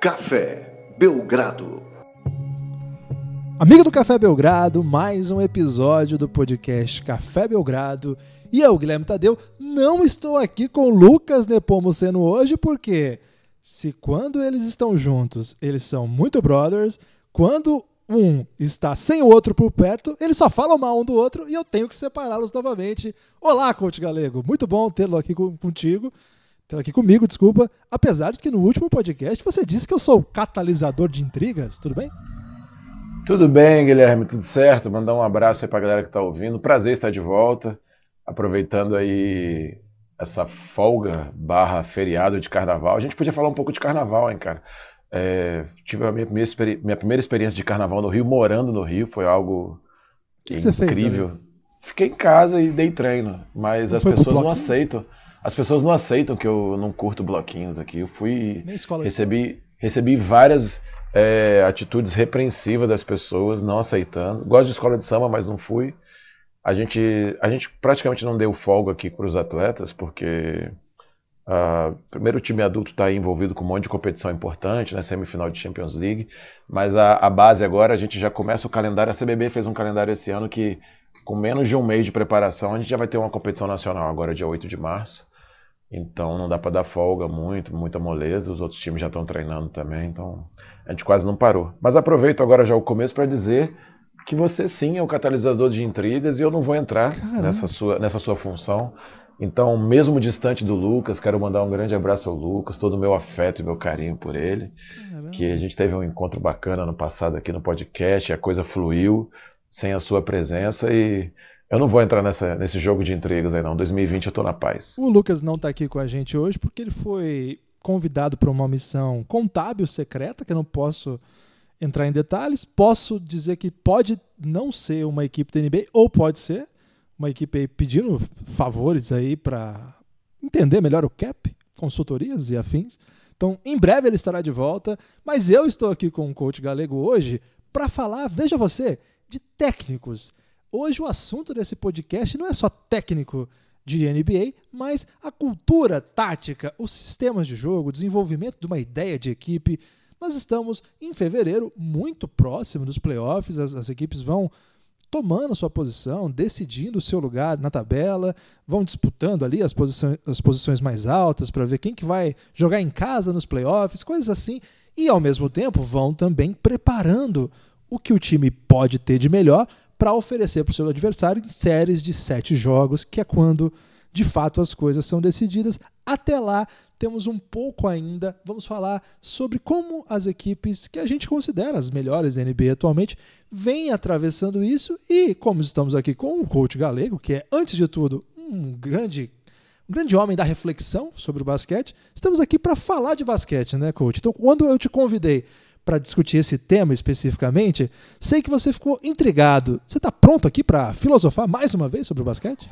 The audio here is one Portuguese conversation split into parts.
Café Belgrado. Amigo do Café Belgrado, mais um episódio do podcast Café Belgrado. E eu, Guilherme Tadeu, não estou aqui com Lucas Nepomuceno hoje porque se quando eles estão juntos, eles são muito brothers, quando um está sem o outro por perto, eles só falam mal um do outro e eu tenho que separá-los novamente. Olá, Coach Galego, muito bom tê-lo aqui contigo, tê-lo aqui comigo, desculpa. Apesar de que no último podcast você disse que eu sou catalisador de intrigas, tudo bem? Tudo bem, Guilherme, tudo certo? Mandar um abraço aí pra galera que tá ouvindo. Prazer estar de volta, aproveitando aí essa folga barra feriado de carnaval. A gente podia falar um pouco de carnaval, hein, cara? É, tive a minha primeira, minha primeira, experiência de carnaval no Rio, morando no Rio, foi algo que que incrível. Fez, Fiquei em casa e dei treino, mas não as pessoas não aceitam. As pessoas não aceitam que eu não curto bloquinhos aqui. Eu fui. Recebi, recebi várias é, atitudes repreensivas das pessoas, não aceitando. Gosto de escola de samba, mas não fui. A gente, a gente praticamente não deu folga aqui para os atletas, porque uh, primeiro o time adulto está envolvido com um monte de competição importante, né, semifinal de Champions League, mas a, a base agora a gente já começa o calendário. A CBB fez um calendário esse ano que, com menos de um mês de preparação, a gente já vai ter uma competição nacional agora, dia 8 de março. Então não dá para dar folga muito, muita moleza. Os outros times já estão treinando também, então a gente quase não parou. Mas aproveito agora já o começo para dizer que você sim é o catalisador de intrigas e eu não vou entrar nessa sua, nessa sua função. Então, mesmo distante do Lucas, quero mandar um grande abraço ao Lucas, todo o meu afeto e meu carinho por ele. Caramba. Que a gente teve um encontro bacana no passado aqui no podcast, a coisa fluiu sem a sua presença e eu não vou entrar nessa, nesse jogo de intrigas aí, não. 2020 eu tô na paz. O Lucas não tá aqui com a gente hoje porque ele foi convidado para uma missão contábil secreta, que eu não posso entrar em detalhes. Posso dizer que pode não ser uma equipe da NBA, ou pode ser uma equipe aí pedindo favores aí para entender melhor o cap, consultorias e afins. Então, em breve ele estará de volta, mas eu estou aqui com o coach galego hoje para falar, veja você, de técnicos Hoje o assunto desse podcast não é só técnico de NBA, mas a cultura tática, os sistemas de jogo, o desenvolvimento de uma ideia de equipe. Nós estamos em fevereiro, muito próximo dos playoffs, as, as equipes vão tomando sua posição, decidindo o seu lugar na tabela, vão disputando ali as posições, as posições mais altas para ver quem que vai jogar em casa nos playoffs, coisas assim. E ao mesmo tempo vão também preparando o que o time pode ter de melhor para oferecer para o seu adversário em séries de sete jogos, que é quando de fato as coisas são decididas. Até lá, temos um pouco ainda. Vamos falar sobre como as equipes que a gente considera as melhores da NBA atualmente vêm atravessando isso e como estamos aqui com o coach galego, que é, antes de tudo, um grande um grande homem da reflexão sobre o basquete. Estamos aqui para falar de basquete, né, coach? Então, quando eu te convidei para discutir esse tema especificamente, sei que você ficou intrigado. Você está pronto aqui para filosofar mais uma vez sobre o basquete?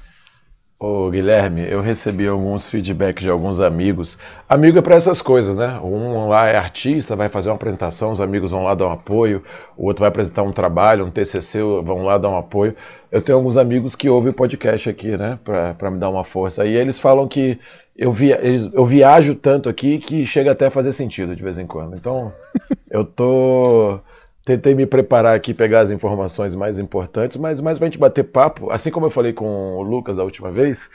Ô Guilherme, eu recebi alguns feedbacks de alguns amigos. Amigo é para essas coisas, né? Um lá é artista, vai fazer uma apresentação, os amigos vão lá dar um apoio, o outro vai apresentar um trabalho, um TCC, vão lá dar um apoio. Eu tenho alguns amigos que ouvem o podcast aqui, né, para me dar uma força. E eles falam que eu, via, eles, eu viajo tanto aqui que chega até a fazer sentido de vez em quando. Então, eu tô tentei me preparar aqui, pegar as informações mais importantes, mas mais pra gente bater papo, assim como eu falei com o Lucas da última vez,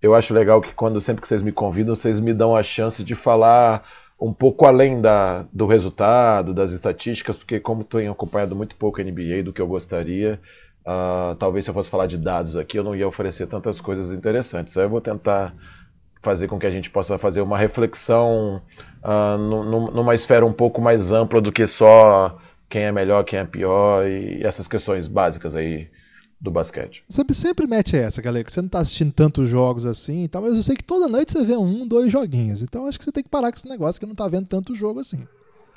eu acho legal que quando sempre que vocês me convidam, vocês me dão a chance de falar um pouco além da, do resultado, das estatísticas, porque como tenho acompanhado muito pouco a NBA do que eu gostaria, uh, talvez se eu fosse falar de dados aqui, eu não ia oferecer tantas coisas interessantes. Aí eu vou tentar fazer com que a gente possa fazer uma reflexão uh, numa esfera um pouco mais ampla do que só quem é melhor, quem é pior e essas questões básicas aí do basquete. Você sempre mete essa, galera, que você não tá assistindo tantos jogos assim e tal, mas eu sei que toda noite você vê um, dois joguinhos. Então acho que você tem que parar com esse negócio que não tá vendo tanto jogo assim.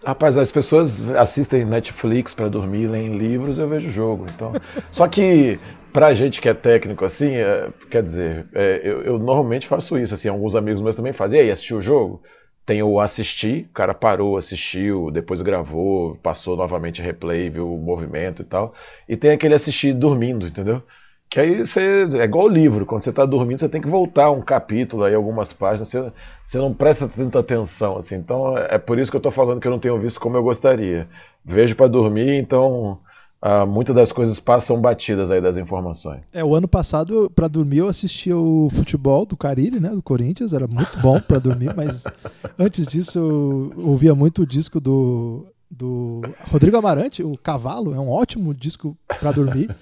Rapaz, as pessoas assistem Netflix para dormir, leem livros, eu vejo jogo. Então, só que pra gente que é técnico assim, é, quer dizer, é, eu, eu, normalmente faço isso. Assim, alguns amigos meus também fazem. E aí, assistiu o jogo? Tem o assistir, o cara parou, assistiu, depois gravou, passou novamente replay, viu o movimento e tal. E tem aquele assistir dormindo, entendeu? Que aí você. É igual o livro, quando você está dormindo, você tem que voltar um capítulo aí, algumas páginas, você, você não presta tanta atenção, assim. Então é por isso que eu estou falando que eu não tenho visto como eu gostaria. Vejo para dormir, então Uh, muitas das coisas passam batidas aí das informações. É, o ano passado, para dormir, eu assistia o futebol do Carilli, né, do Corinthians, era muito bom para dormir, mas antes disso eu ouvia muito o disco do, do Rodrigo Amarante, o Cavalo, é um ótimo disco para dormir.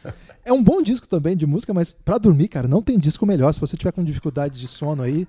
É um bom disco também de música, mas para dormir, cara, não tem disco melhor. Se você tiver com dificuldade de sono aí,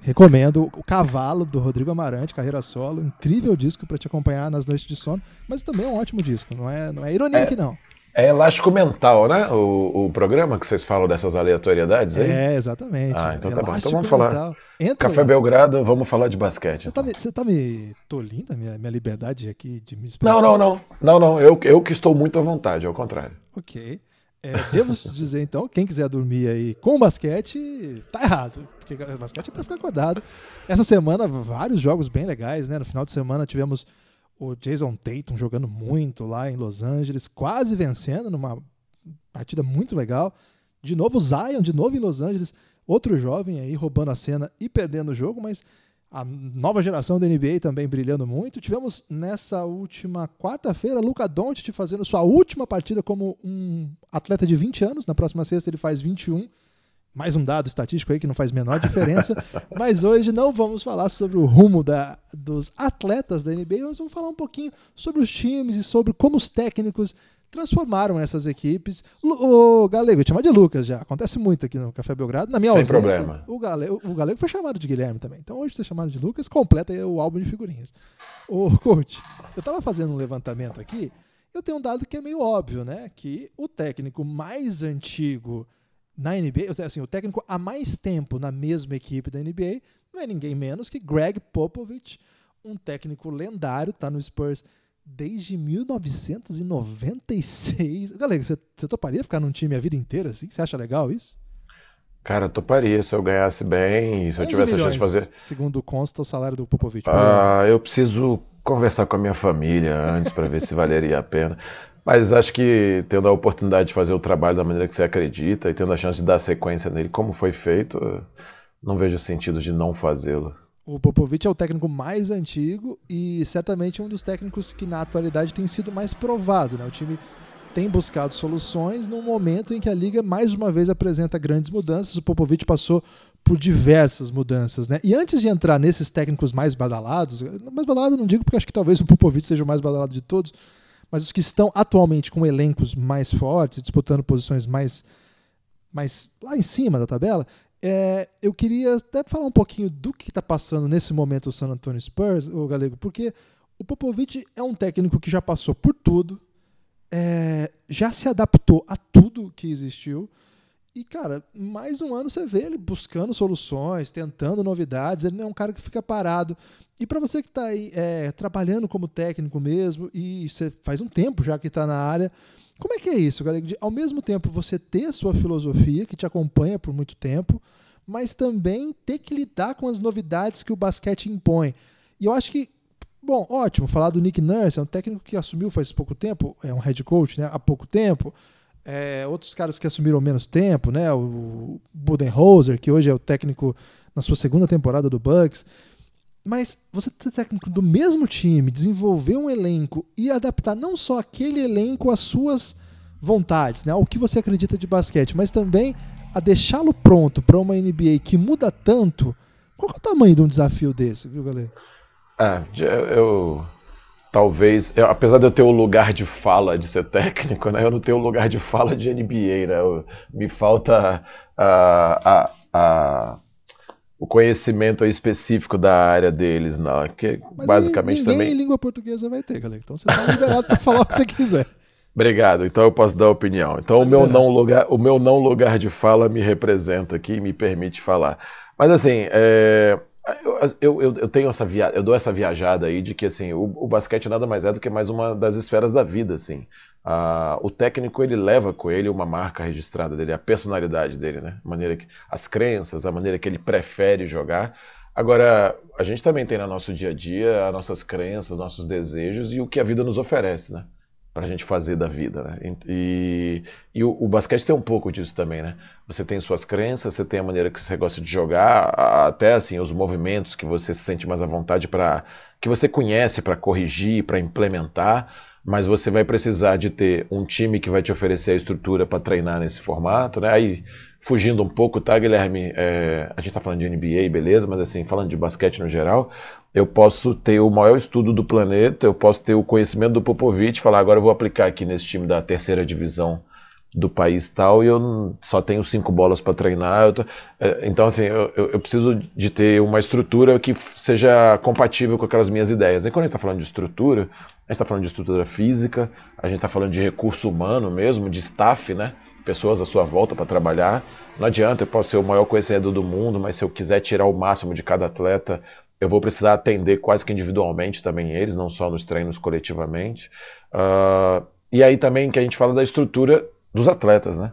Recomendo o Cavalo do Rodrigo Amarante, carreira solo, incrível disco para te acompanhar nas noites de sono, mas também é um ótimo disco, não é, não é ironia é, aqui não. É elástico mental, né? O, o programa que vocês falam dessas aleatoriedades aí? É, exatamente. Ah, então tá bom. Então vamos falar. Café lá. Belgrado, vamos falar de basquete. Você, então. tá, me, você tá me tolindo a minha, minha liberdade aqui de me expressar? Não, não, não. Não, não. Eu, eu que estou muito à vontade, ao contrário. Ok. É, devo dizer então, quem quiser dormir aí com basquete, tá errado, porque basquete é para ficar acordado. Essa semana, vários jogos bem legais, né? No final de semana tivemos o Jason Tatum jogando muito lá em Los Angeles, quase vencendo numa partida muito legal. De novo, o Zion, de novo em Los Angeles, outro jovem aí roubando a cena e perdendo o jogo, mas a nova geração da NBA também brilhando muito. Tivemos nessa última quarta-feira Luca Doncic fazendo sua última partida como um atleta de 20 anos. Na próxima sexta ele faz 21. Mais um dado estatístico aí que não faz menor diferença. Mas hoje não vamos falar sobre o rumo da, dos atletas da NBA, mas vamos falar um pouquinho sobre os times e sobre como os técnicos transformaram essas equipes. O Galego, chamar de Lucas já, acontece muito aqui no Café Belgrado. Na minha Sem ausência, problema. O, Galego, o Galego foi chamado de Guilherme também. Então hoje você chamado de Lucas, completa o álbum de figurinhas. O coach, eu estava fazendo um levantamento aqui, eu tenho um dado que é meio óbvio, né? Que o técnico mais antigo na NBA, assim, o técnico há mais tempo na mesma equipe da NBA, não é ninguém menos que Greg Popovich, um técnico lendário, tá no Spurs desde 1996. Galera, você, você toparia ficar num time a vida inteira assim? Você acha legal isso? Cara, toparia se eu ganhasse bem, se eu tivesse milhões, a chance de fazer. Segundo consta o salário do Popovich. Ah, eu preciso conversar com a minha família antes para ver se valeria a pena. Mas acho que tendo a oportunidade de fazer o trabalho da maneira que você acredita e tendo a chance de dar sequência nele como foi feito, não vejo sentido de não fazê-lo. O Popovich é o técnico mais antigo e certamente um dos técnicos que na atualidade tem sido mais provado. Né? O time tem buscado soluções num momento em que a liga mais uma vez apresenta grandes mudanças. O Popovich passou por diversas mudanças, né? E antes de entrar nesses técnicos mais badalados, mais badalado não digo porque acho que talvez o Popovich seja o mais badalado de todos, mas os que estão atualmente com elencos mais fortes, disputando posições mais mais lá em cima da tabela, é, eu queria até falar um pouquinho do que está passando nesse momento o San Antonio Spurs, o Galego, porque o Popovich é um técnico que já passou por tudo, é, já se adaptou a tudo que existiu. E, cara, mais um ano você vê ele buscando soluções, tentando novidades. Ele não é um cara que fica parado. E para você que está aí é, trabalhando como técnico mesmo, e você faz um tempo já que está na área, como é que é isso, galera? De, ao mesmo tempo você ter a sua filosofia que te acompanha por muito tempo, mas também ter que lidar com as novidades que o basquete impõe. E eu acho que, bom, ótimo, falar do Nick Nurse, é um técnico que assumiu faz pouco tempo, é um head coach né, há pouco tempo. É, outros caras que assumiram menos tempo, né? O Budenholzer, que hoje é o técnico na sua segunda temporada do Bucks. Mas você ser técnico do mesmo time, desenvolver um elenco e adaptar não só aquele elenco às suas vontades, né, ao que você acredita de basquete, mas também a deixá-lo pronto para uma NBA que muda tanto. Qual é o tamanho de um desafio desse, viu, galera? Ah, eu talvez, eu, apesar de eu ter o lugar de fala de ser técnico, né, eu não tenho o lugar de fala de NBA, né? Eu, me falta a, a, a o conhecimento específico da área deles, não, porque Mas basicamente ninguém também. em língua portuguesa vai ter, galera. Então você está liberado para falar o que você quiser. Obrigado. Então eu posso dar opinião. Então tá o meu não lugar, o meu não lugar de fala me representa aqui e me permite falar. Mas assim, é, eu, eu, eu, tenho essa via... eu dou essa viajada aí de que assim, o, o, basquete nada mais é do que mais uma das esferas da vida, assim. O técnico ele leva com ele uma marca registrada dele, a personalidade dele, né? A maneira que, as crenças, a maneira que ele prefere jogar. Agora, a gente também tem no nosso dia a dia as nossas crenças, nossos desejos e o que a vida nos oferece, né? para a gente fazer da vida. Né? E, e o, o, basquete tem um pouco disso também, né? Você tem suas crenças, você tem a maneira que você gosta de jogar, até assim os movimentos que você se sente mais à vontade para que você conhece para corrigir, para implementar, mas você vai precisar de ter um time que vai te oferecer a estrutura para treinar nesse formato, né? Aí fugindo um pouco, tá, Guilherme? É, a gente está falando de NBA, beleza, mas assim, falando de basquete no geral, eu posso ter o maior estudo do planeta, eu posso ter o conhecimento do Popovich, falar agora eu vou aplicar aqui nesse time da terceira divisão do país tal e eu só tenho cinco bolas para treinar. Tô, é, então, assim, eu, eu, preciso de ter uma estrutura que seja compatível com aquelas minhas ideias. E quando a gente está falando de estrutura, a gente está falando de estrutura física, a gente está falando de recurso humano mesmo, de staff, né? Pessoas à sua volta para trabalhar. Não adianta, eu posso ser o maior conhecedor do mundo, mas se eu quiser tirar o máximo de cada atleta, eu vou precisar atender quase que individualmente também eles, não só nos treinos coletivamente. Uh, e aí também que a gente fala da estrutura dos atletas, né?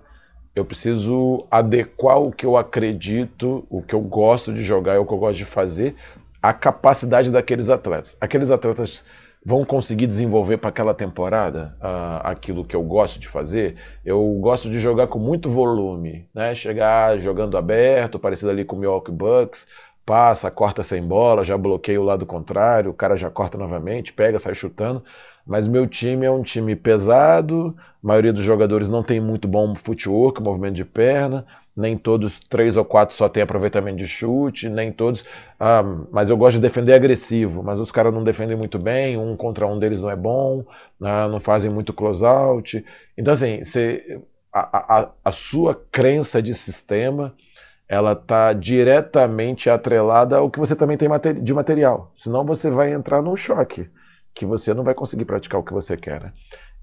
Eu preciso adequar o que eu acredito, o que eu gosto de jogar e o que eu gosto de fazer à capacidade daqueles atletas. Aqueles atletas vão conseguir desenvolver para aquela temporada uh, aquilo que eu gosto de fazer. Eu gosto de jogar com muito volume, né? Chegar jogando aberto, parecido ali com o Milwaukee Bucks, passa, corta sem bola, já bloqueia o lado contrário, o cara já corta novamente, pega, sai chutando. Mas meu time é um time pesado, a maioria dos jogadores não tem muito bom footwork, movimento de perna, nem todos, três ou quatro só tem aproveitamento de chute, nem todos. Ah, mas eu gosto de defender agressivo, mas os caras não defendem muito bem, um contra um deles não é bom, ah, não fazem muito close-out. Então, assim, você, a, a, a sua crença de sistema ela está diretamente atrelada ao que você também tem de material. Senão você vai entrar num choque, que você não vai conseguir praticar o que você quer. Né?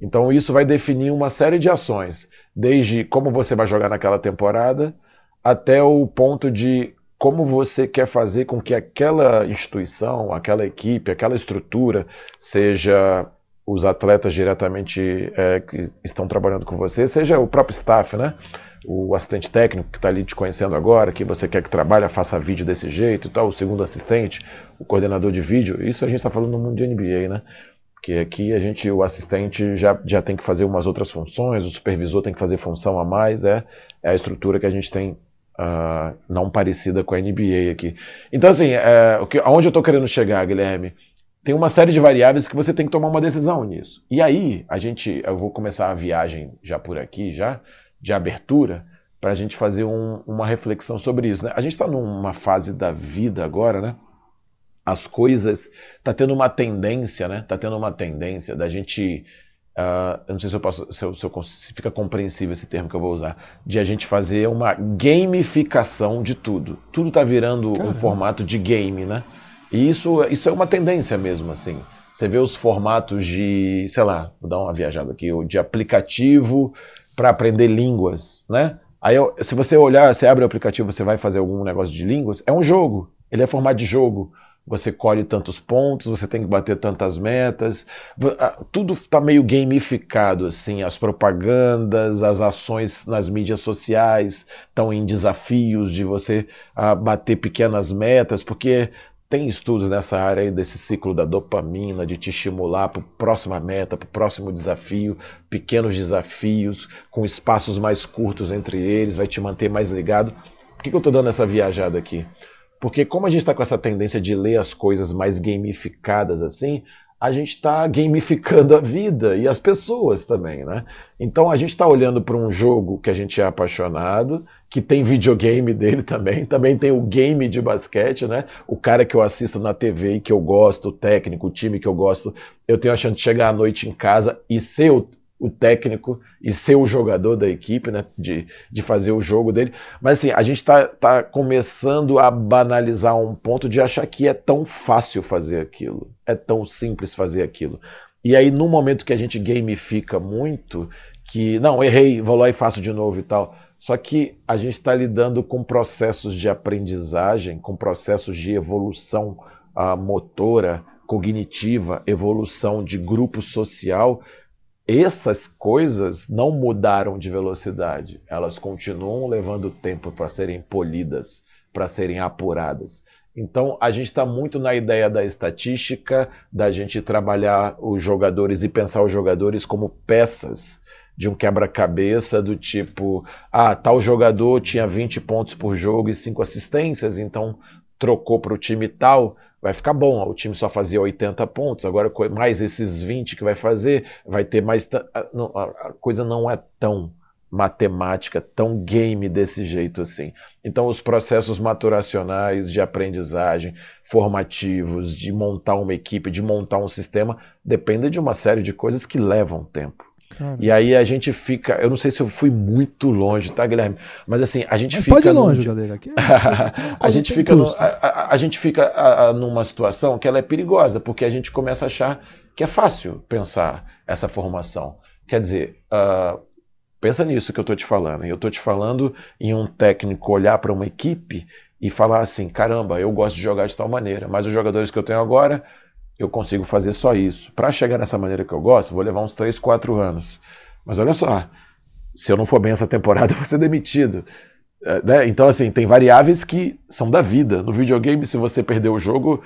Então isso vai definir uma série de ações, desde como você vai jogar naquela temporada, até o ponto de como você quer fazer com que aquela instituição, aquela equipe, aquela estrutura, seja os atletas diretamente é, que estão trabalhando com você, seja o próprio staff, né? o assistente técnico que está ali te conhecendo agora, que você quer que trabalhe, faça vídeo desse jeito e tal, o segundo assistente, o coordenador de vídeo, isso a gente está falando no mundo de NBA, né? Porque aqui a gente, o assistente já, já tem que fazer umas outras funções, o supervisor tem que fazer função a mais, é, é a estrutura que a gente tem uh, não parecida com a NBA aqui. Então, assim, é, o que, aonde eu estou querendo chegar, Guilherme? Tem uma série de variáveis que você tem que tomar uma decisão nisso. E aí, a gente, eu vou começar a viagem já por aqui, já, de abertura para a gente fazer um, uma reflexão sobre isso. Né? A gente está numa fase da vida agora, né? As coisas tá tendo uma tendência, né? Tá tendo uma tendência da gente Uh, eu não sei se eu posso, se, eu, se, eu, se, fica compreensível esse termo que eu vou usar, de a gente fazer uma gamificação de tudo. Tudo está virando Caramba. um formato de game, né? E isso, isso é uma tendência mesmo, assim. Você vê os formatos de, sei lá, vou dar uma viajada aqui, de aplicativo para aprender línguas, né? Aí, se você olhar, você abre o aplicativo, você vai fazer algum negócio de línguas, é um jogo. Ele é formado de jogo. Você colhe tantos pontos, você tem que bater tantas metas. Tudo está meio gamificado, assim. As propagandas, as ações nas mídias sociais estão em desafios de você uh, bater pequenas metas, porque tem estudos nessa área aí desse ciclo da dopamina, de te estimular para a próxima meta, para o próximo desafio, pequenos desafios, com espaços mais curtos entre eles, vai te manter mais ligado. Por que, que eu estou dando essa viajada aqui? Porque como a gente está com essa tendência de ler as coisas mais gamificadas assim, a gente está gamificando a vida e as pessoas também, né? Então a gente está olhando para um jogo que a gente é apaixonado, que tem videogame dele também, também tem o game de basquete, né? O cara que eu assisto na TV e que eu gosto, o técnico, o time que eu gosto, eu tenho a chance de chegar à noite em casa e ser o, o técnico e ser o jogador da equipe, né? De, de fazer o jogo dele. Mas assim, a gente está tá começando a banalizar um ponto de achar que é tão fácil fazer aquilo, é tão simples fazer aquilo. E aí, no momento que a gente gamifica muito, que não, errei, vou lá e faço de novo e tal. Só que a gente está lidando com processos de aprendizagem, com processos de evolução uh, motora, cognitiva, evolução de grupo social essas coisas não mudaram de velocidade, elas continuam levando tempo para serem polidas, para serem apuradas. Então a gente está muito na ideia da estatística, da gente trabalhar os jogadores e pensar os jogadores como peças de um quebra-cabeça do tipo, ah, tal jogador tinha 20 pontos por jogo e 5 assistências, então trocou para o time tal, vai ficar bom. O time só fazia 80 pontos, agora mais esses 20 que vai fazer, vai ter mais. A coisa não é tão matemática, tão game desse jeito assim. Então, os processos maturacionais de aprendizagem, formativos, de montar uma equipe, de montar um sistema, dependem de uma série de coisas que levam tempo. E aí a gente fica. Eu não sei se eu fui muito longe, tá, Guilherme? Mas assim, a gente Mas fica. Pode ir longe, galera. Aqui, é a, gente fica no, a, a, a, gente fica a, numa situação que ela é perigosa, porque a gente começa a achar que é fácil pensar essa formação. Quer dizer, uh, pensa nisso que eu estou te falando. Eu estou te falando em um técnico olhar para uma equipe e falar assim: caramba, eu gosto de jogar de tal maneira, mas os jogadores que eu tenho agora eu consigo fazer só isso. Para chegar nessa maneira que eu gosto, vou levar uns 3, 4 anos. Mas olha só, se eu não for bem essa temporada, eu vou ser demitido. É, né? Então, assim, tem variáveis que são da vida. No videogame, se você perder o jogo,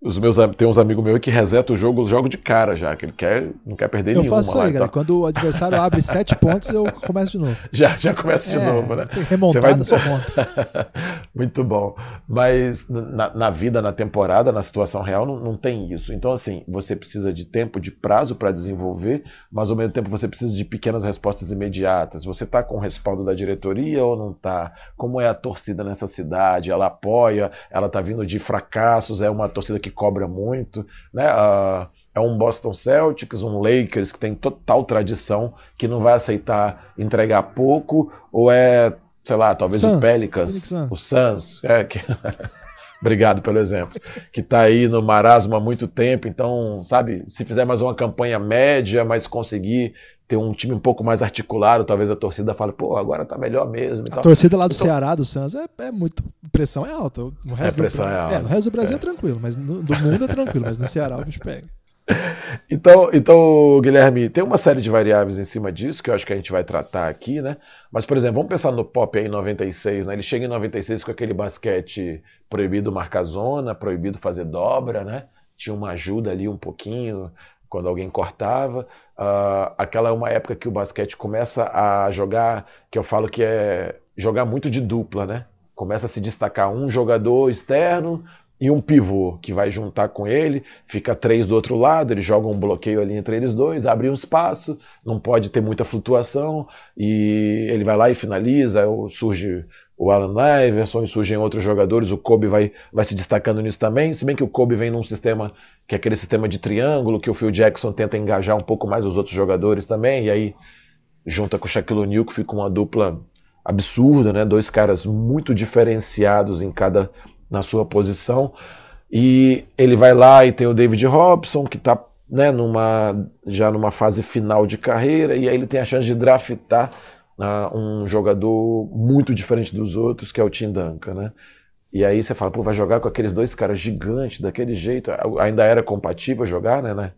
os meus, tem uns amigos meus que resetam o jogo, jogo de cara já, que ele quer, não quer perder eu nenhuma. Eu faço isso aí, cara. Quando o adversário abre sete pontos, eu começo de novo. Já, já começa de é, novo, né? Remontada vai... sua conta. Muito bom. Mas na, na, vida, na temporada, na situação real, não, não tem isso. Então, assim, você precisa de tempo, de prazo para desenvolver, mas ao mesmo tempo você precisa de pequenas respostas imediatas. Você está com o respaldo da diretoria ou não está? Como é a torcida nessa cidade? Ela apoia? Ela está vindo de fracassos? É uma torcida que que cobra muito, né? Uh, é um Boston Celtics, um Lakers que tem total tradição, que não vai aceitar entregar pouco, ou é, sei lá, talvez o Pelicans, o Suns, é, que... Obrigado pelo exemplo. Que está aí no marasmo há muito tempo, então, sabe, se fizer mais uma campanha média, mas conseguir ter um time um pouco mais articulado, talvez a torcida fale, pô, agora tá melhor mesmo. A torcida lá do então, Ceará, do Santos, é, é muito. Pressão é alta. No resto é, pressão do, é alta. É, no resto do Brasil é, é tranquilo, mas no, do mundo é tranquilo, mas no Ceará o bicho pega. Então, então, Guilherme, tem uma série de variáveis em cima disso que eu acho que a gente vai tratar aqui, né? Mas, por exemplo, vamos pensar no Pop aí em 96, né? Ele chega em 96 com aquele basquete proibido marcar zona, proibido fazer dobra, né? Tinha uma ajuda ali um pouquinho, quando alguém cortava. Uh, aquela é uma época que o basquete começa a jogar, que eu falo que é jogar muito de dupla, né? Começa a se destacar um jogador externo e um pivô que vai juntar com ele, fica três do outro lado, ele joga um bloqueio ali entre eles dois, abre um espaço, não pode ter muita flutuação e ele vai lá e finaliza, surge o Alan Iverson e surgem outros jogadores, o Kobe vai, vai se destacando nisso também, se bem que o Kobe vem num sistema que é aquele sistema de triângulo, que o Phil Jackson tenta engajar um pouco mais os outros jogadores também, e aí junta com o Shaquille O'Neal, que fica uma dupla absurda, né? Dois caras muito diferenciados em cada na sua posição. E ele vai lá e tem o David Robson, que está né, numa, já numa fase final de carreira, e aí ele tem a chance de draftar uh, um jogador muito diferente dos outros, que é o Tim Duncan, né? E aí você fala, pô, vai jogar com aqueles dois caras gigantes, daquele jeito. Ainda era compatível jogar, né, né?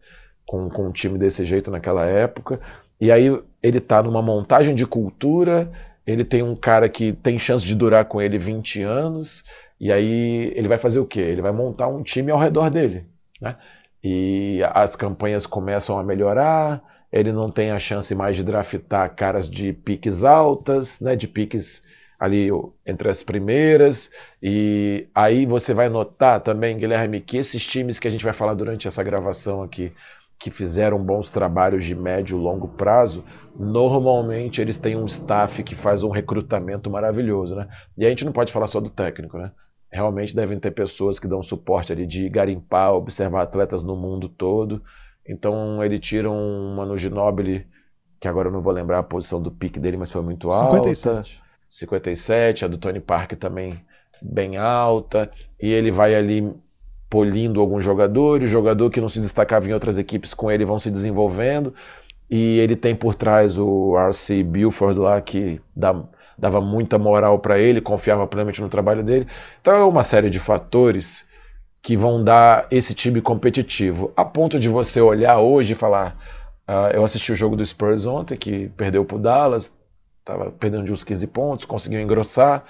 Com, com um time desse jeito naquela época. E aí ele tá numa montagem de cultura, ele tem um cara que tem chance de durar com ele 20 anos, e aí ele vai fazer o quê? Ele vai montar um time ao redor dele, né? E as campanhas começam a melhorar, ele não tem a chance mais de draftar caras de piques altas, né, de piques ali entre as primeiras. E aí você vai notar também, Guilherme, que esses times que a gente vai falar durante essa gravação aqui, que fizeram bons trabalhos de médio e longo prazo, normalmente eles têm um staff que faz um recrutamento maravilhoso, né? E a gente não pode falar só do técnico, né? Realmente devem ter pessoas que dão suporte ali de garimpar, observar atletas no mundo todo. Então ele tira um Manu Ginobili, que agora eu não vou lembrar a posição do pique dele, mas foi muito alta. 57. 57, a do Tony Park também bem alta, e ele vai ali polindo alguns jogadores, jogador que não se destacava em outras equipes com ele vão se desenvolvendo, e ele tem por trás o RC Buford lá que dá, dava muita moral para ele, confiava plenamente no trabalho dele. Então é uma série de fatores que vão dar esse time competitivo, a ponto de você olhar hoje e falar, uh, eu assisti o jogo do Spurs ontem que perdeu para o Dallas, Tava perdendo de uns 15 pontos, conseguiu engrossar.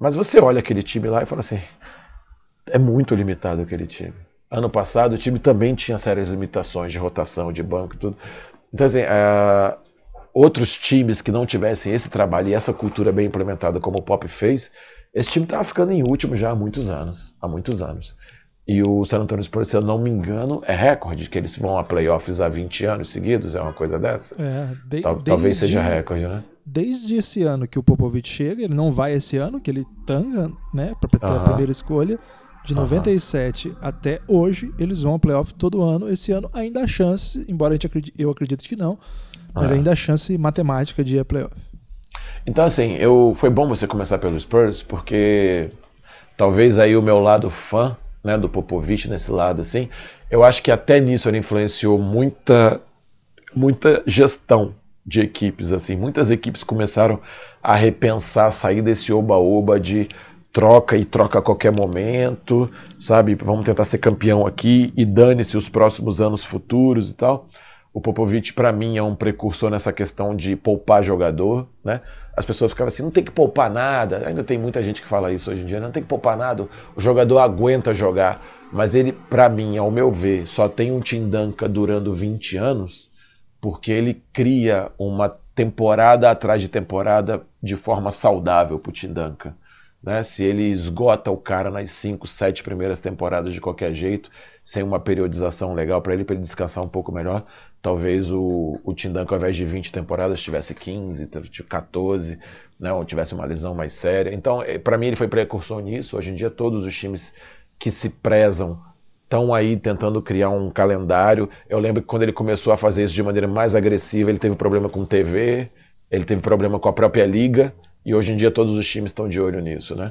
Mas você olha aquele time lá e fala assim: é muito limitado aquele time. Ano passado o time também tinha sérias limitações de rotação, de banco e tudo. Então, assim, uh, outros times que não tivessem esse trabalho e essa cultura bem implementada como o Pop fez, esse time estava ficando em último já há muitos anos. Há muitos anos. E o San Antonio Spurs, se eu não me engano, é recorde, que eles vão a playoffs há 20 anos seguidos, é uma coisa dessa? É, de, Tal, desde, talvez seja recorde, né? Desde esse ano que o Popovich chega, ele não vai esse ano, que ele tanga, né, para ter uh -huh. a primeira escolha. De 97 uh -huh. até hoje, eles vão a playoff todo ano. Esse ano ainda há chance, embora a gente acredite, eu acredite que não, mas é. ainda há chance matemática de ir a playoff. Então, assim, eu, foi bom você começar pelo Spurs, porque talvez aí o meu lado fã né, do Popovich nesse lado, assim, eu acho que até nisso ele influenciou muita, muita gestão de equipes, assim. Muitas equipes começaram a repensar, sair desse oba-oba de troca e troca a qualquer momento, sabe? Vamos tentar ser campeão aqui e dane-se os próximos anos futuros e tal. O Popovich, para mim, é um precursor nessa questão de poupar jogador, né? As pessoas ficavam assim, não tem que poupar nada. Ainda tem muita gente que fala isso hoje em dia, não tem que poupar nada. O jogador aguenta jogar. Mas ele, para mim, ao meu ver, só tem um Tindanka durando 20 anos porque ele cria uma temporada atrás de temporada de forma saudável pro Tindanka. Né? Se ele esgota o cara nas 5, 7 primeiras temporadas de qualquer jeito, sem uma periodização legal para ele, para ele descansar um pouco melhor, talvez o, o Tindanka, ao invés de 20 temporadas, tivesse 15, 14, né? ou tivesse uma lesão mais séria. Então, eh, para mim, ele foi precursor nisso. Hoje em dia, todos os times que se prezam estão aí tentando criar um calendário. Eu lembro que quando ele começou a fazer isso de maneira mais agressiva, ele teve problema com TV, ele teve problema com a própria liga, e hoje em dia todos os times estão de olho nisso, né?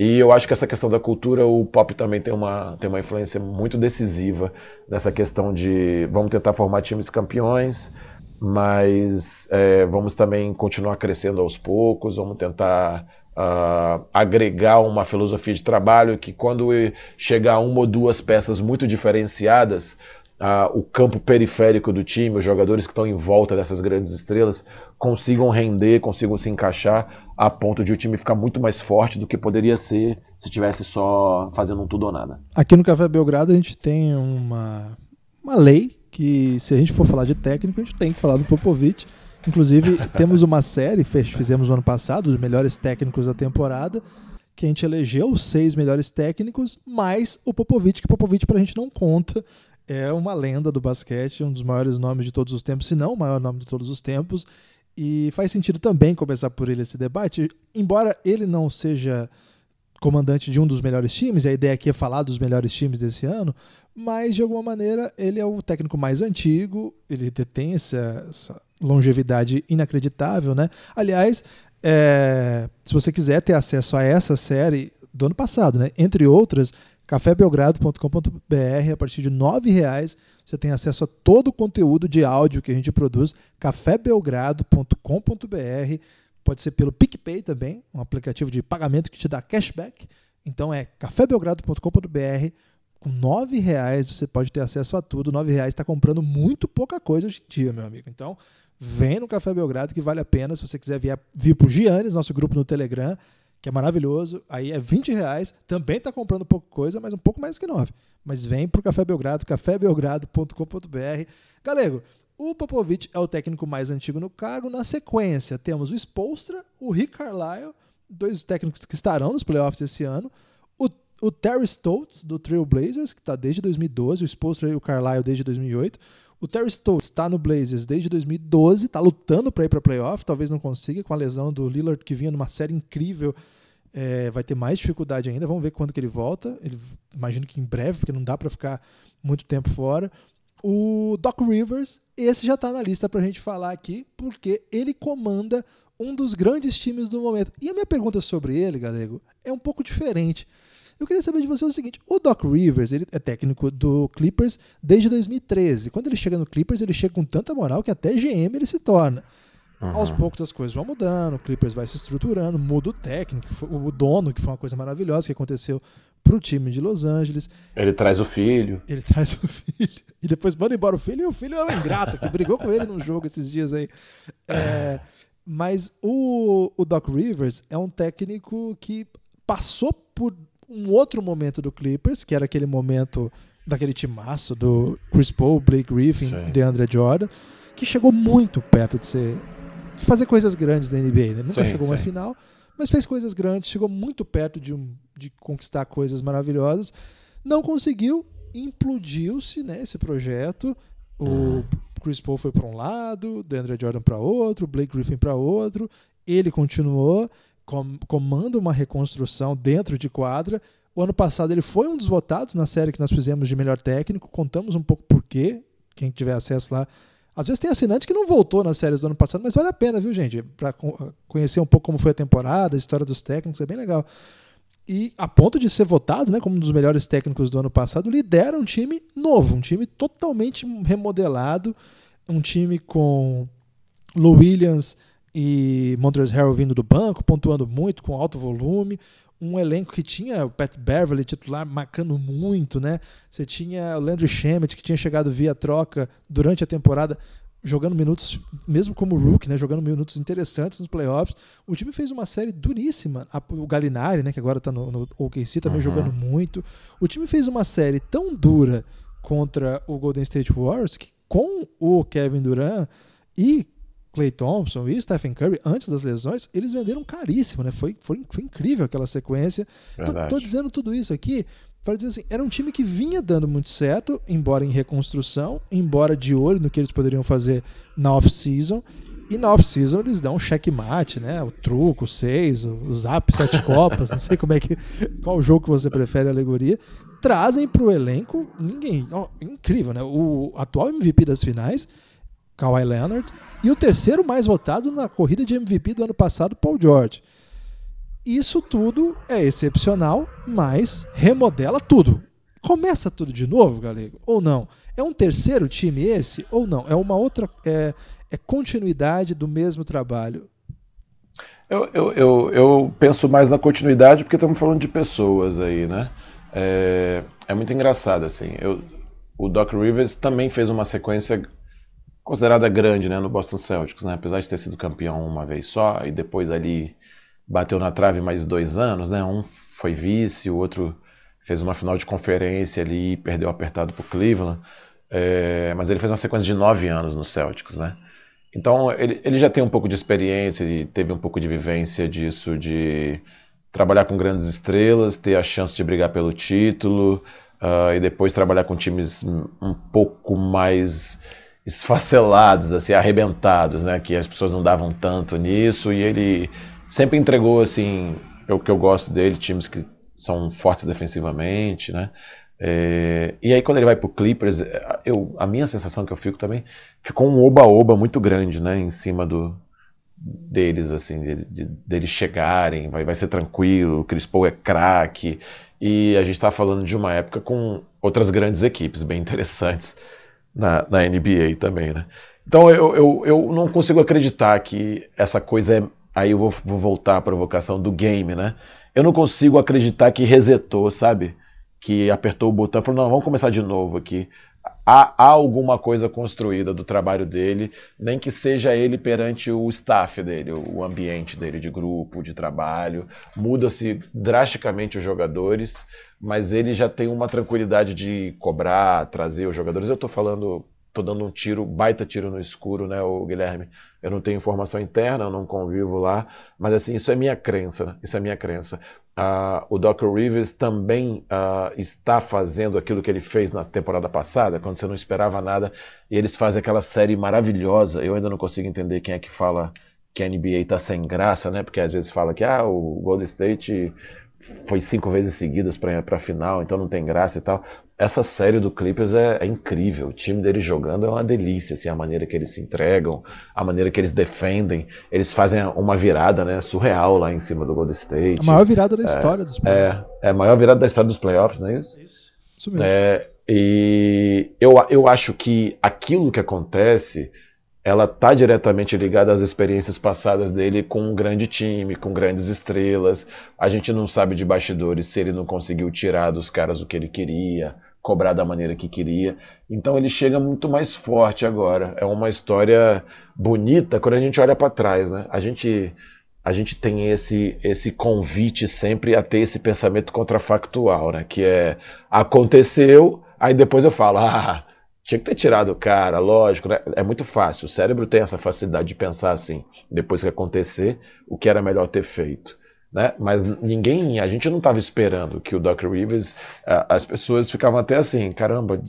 E eu acho que essa questão da cultura, o pop também tem uma, tem uma influência muito decisiva nessa questão de vamos tentar formar times campeões, mas é, vamos também continuar crescendo aos poucos, vamos tentar uh, agregar uma filosofia de trabalho que quando chegar uma ou duas peças muito diferenciadas, uh, o campo periférico do time, os jogadores que estão em volta dessas grandes estrelas, consigam render, consigam se encaixar a ponto de o time ficar muito mais forte do que poderia ser se tivesse só fazendo um tudo ou nada. Aqui no Café Belgrado a gente tem uma, uma lei que se a gente for falar de técnico, a gente tem que falar do Popovic. Inclusive, temos uma série, fizemos no ano passado, os melhores técnicos da temporada, que a gente elegeu os seis melhores técnicos, mais o Popovic, que o Popovic pra gente não conta. É uma lenda do basquete, um dos maiores nomes de todos os tempos, se não o maior nome de todos os tempos. E faz sentido também começar por ele esse debate, embora ele não seja comandante de um dos melhores times, a ideia aqui é falar dos melhores times desse ano, mas de alguma maneira ele é o técnico mais antigo, ele detém essa, essa longevidade inacreditável, né? Aliás, é, se você quiser ter acesso a essa série do ano passado, né? Entre outras, cafébelgrado.com.br a partir de R$ reais você tem acesso a todo o conteúdo de áudio que a gente produz, cafébelgrado.com.br, pode ser pelo PicPay também, um aplicativo de pagamento que te dá cashback. Então é cafébelgrado.com.br com nove reais você pode ter acesso a tudo. Nove reais está comprando muito pouca coisa hoje em dia, meu amigo. Então, vem no Café Belgrado que vale a pena. Se você quiser vir, vir para o Giannis, nosso grupo no Telegram, que é maravilhoso, aí é 20 reais. Também está comprando pouca coisa, mas um pouco mais que nove. Mas vem para o Café Belgrado, cafébelgrado.com.br. Galego, o Popovich é o técnico mais antigo no cargo. Na sequência, temos o Spolstra, o Rick Carlisle, dois técnicos que estarão nos playoffs esse ano o Terry Stotts, do Trail Blazers, que está desde 2012, o Spolstra e o Carlisle desde 2008. O Terry Stotts está no Blazers desde 2012, está lutando para ir para playoff, talvez não consiga, com a lesão do Lillard, que vinha numa série incrível, é, vai ter mais dificuldade ainda. Vamos ver quando que ele volta. Ele, imagino que em breve, porque não dá para ficar muito tempo fora. O Doc Rivers, esse já está na lista para a gente falar aqui, porque ele comanda um dos grandes times do momento. E a minha pergunta sobre ele, Galego, é um pouco diferente. Eu queria saber de você o seguinte: o Doc Rivers ele é técnico do Clippers desde 2013. Quando ele chega no Clippers, ele chega com tanta moral que até GM ele se torna. Uhum. Aos poucos as coisas vão mudando, o Clippers vai se estruturando, muda o técnico, o dono, que foi uma coisa maravilhosa que aconteceu pro time de Los Angeles. Ele traz o filho. Ele traz o filho. E depois manda embora o filho, e o filho é um ingrato, que brigou com ele num jogo esses dias aí. É, mas o, o Doc Rivers é um técnico que passou por um outro momento do Clippers, que era aquele momento daquele timaço do Chris Paul, Blake Griffin, DeAndre Jordan, que chegou muito perto de ser de fazer coisas grandes na NBA. Né? Nunca sim, chegou a uma final, mas fez coisas grandes, chegou muito perto de, um, de conquistar coisas maravilhosas. Não conseguiu, implodiu-se né, esse projeto. O uhum. Chris Paul foi para um lado, DeAndre Jordan para outro, Blake Griffin para outro. Ele continuou, com, comanda uma reconstrução dentro de quadra. O ano passado ele foi um dos votados na série que nós fizemos de melhor técnico. Contamos um pouco por quê. Quem tiver acesso lá. Às vezes tem assinante que não voltou nas séries do ano passado, mas vale a pena, viu, gente? Para conhecer um pouco como foi a temporada, a história dos técnicos, é bem legal. E a ponto de ser votado né, como um dos melhores técnicos do ano passado, lidera um time novo, um time totalmente remodelado, um time com Lou Williams e Montrezl Harrell vindo do banco, pontuando muito, com alto volume, um elenco que tinha o Pat Beverly titular marcando muito, né? Você tinha o Landry Shamet que tinha chegado via troca durante a temporada jogando minutos, mesmo como rookie, né, jogando minutos interessantes nos playoffs. O time fez uma série duríssima. O Galinari, né, que agora está no, no OKC, também uhum. jogando muito. O time fez uma série tão dura contra o Golden State Warriors que com o Kevin Durant e Clay Thompson e Stephen Curry, antes das lesões, eles venderam caríssimo, né? Foi, foi, foi incrível aquela sequência. Tô, tô, dizendo tudo isso aqui para dizer assim, era um time que vinha dando muito certo, embora em reconstrução, embora de olho no que eles poderiam fazer na off-season. E na off-season eles dão um checkmate, né? O truco, o seis, o zap, sete copas, não sei como é que. Qual jogo que você prefere a alegoria. Trazem para o elenco ninguém. Oh, incrível, né? O atual MVP das finais, Kawhi Leonard, e o terceiro mais votado na corrida de MVP do ano passado, Paul George. Isso tudo é excepcional, mas remodela tudo. Começa tudo de novo, Galego? Ou não? É um terceiro time esse? Ou não? É uma outra. É, é continuidade do mesmo trabalho? Eu, eu, eu, eu, penso mais na continuidade porque estamos falando de pessoas aí, né? É, é muito engraçado, assim. Eu, o Doc Rivers também fez uma sequência considerada grande né, no Boston Celtics, né? apesar de ter sido campeão uma vez só e depois ali bateu na trave mais dois anos, né? Um foi vice, o outro fez uma final de conferência ali, perdeu apertado para o Cleveland. É, mas ele fez uma sequência de nove anos no Celtics, né? Então ele, ele já tem um pouco de experiência, e teve um pouco de vivência disso, de trabalhar com grandes estrelas, ter a chance de brigar pelo título uh, e depois trabalhar com times um pouco mais esfacelados, assim, arrebentados, né? Que as pessoas não davam tanto nisso e ele sempre entregou, assim, o que eu gosto dele, times que são fortes defensivamente, né? É, e aí quando ele vai pro Clippers, eu, a minha sensação que eu fico também, ficou um oba-oba muito grande, né, em cima do deles, assim, de, de, deles chegarem, vai, vai ser tranquilo, o Chris Paul é craque, e a gente está falando de uma época com outras grandes equipes bem interessantes na, na NBA também, né? Então eu, eu, eu não consigo acreditar que essa coisa é Aí eu vou, vou voltar à provocação do game, né? Eu não consigo acreditar que resetou, sabe? Que apertou o botão e falou: não, vamos começar de novo aqui. Há, há, alguma coisa construída do trabalho dele, nem que seja ele perante o staff dele, o ambiente dele de grupo, de trabalho. Muda-se drasticamente os jogadores, mas ele já tem uma tranquilidade de cobrar, trazer os jogadores. Eu estou falando tô dando um tiro, baita tiro no escuro, né, o Guilherme? Eu não tenho informação interna, eu não convivo lá, mas assim, isso é minha crença, isso é minha crença. Uh, o Dr. Rivers também uh, está fazendo aquilo que ele fez na temporada passada, quando você não esperava nada, e eles fazem aquela série maravilhosa. Eu ainda não consigo entender quem é que fala que a NBA está sem graça, né? Porque às vezes fala que ah, o Golden State foi cinco vezes seguidas para a final, então não tem graça e tal. Essa série do Clippers é, é, incrível. O time deles jogando é uma delícia, assim, a maneira que eles se entregam, a maneira que eles defendem. Eles fazem uma virada, né, surreal lá em cima do Golden State. A maior virada da é, história dos playoffs. É, é a maior virada da história dos playoffs, não é isso? Isso. Isso mesmo. É, e eu, eu acho que aquilo que acontece ela está diretamente ligada às experiências passadas dele com um grande time, com grandes estrelas. A gente não sabe de bastidores se ele não conseguiu tirar dos caras o que ele queria, cobrar da maneira que queria. Então ele chega muito mais forte agora. É uma história bonita quando a gente olha para trás, né? A gente a gente tem esse, esse convite sempre a ter esse pensamento contrafactual, né? Que é aconteceu, aí depois eu falo, ah, tinha que ter tirado o cara, lógico, né? É muito fácil. O cérebro tem essa facilidade de pensar assim, depois que acontecer, o que era melhor ter feito. Né? Mas ninguém, a gente não estava esperando que o Doc Rivers, as pessoas ficavam até assim, caramba,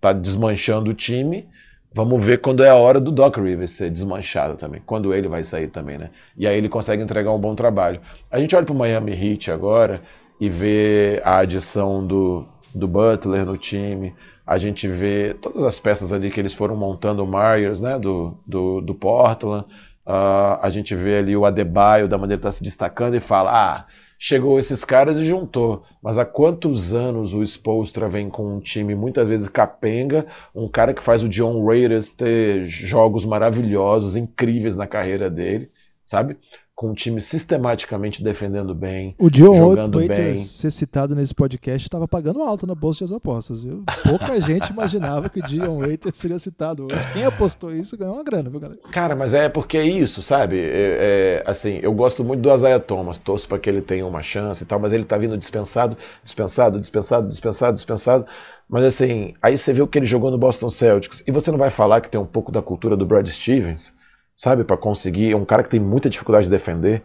tá desmanchando o time, Vamos ver quando é a hora do Doc Rivers ser desmanchado também, quando ele vai sair também, né? E aí ele consegue entregar um bom trabalho. A gente olha para o Miami Heat agora e vê a adição do, do Butler no time, a gente vê todas as peças ali que eles foram montando, o Myers, né, do, do, do Portland, uh, a gente vê ali o Adebayo, da maneira que está se destacando e fala, ah, chegou esses caras e juntou. Mas há quantos anos o Spolstra vem com um time muitas vezes capenga, um cara que faz o John Raiders ter jogos maravilhosos, incríveis na carreira dele, sabe? Com o time sistematicamente defendendo bem, o John jogando Waiters bem. ser citado nesse podcast estava pagando alto na bolsa das apostas, viu? Pouca gente imaginava que o John Waiters seria citado hoje. Quem apostou isso ganhou uma grana, viu, galera? Cara, mas é porque é isso, sabe? É, é, assim, eu gosto muito do Isaiah Thomas, torço para que ele tenha uma chance e tal, mas ele tá vindo dispensado, dispensado, dispensado, dispensado, dispensado. Mas assim, aí você vê o que ele jogou no Boston Celtics, e você não vai falar que tem um pouco da cultura do Brad Stevens? Sabe? Para conseguir. É um cara que tem muita dificuldade de defender.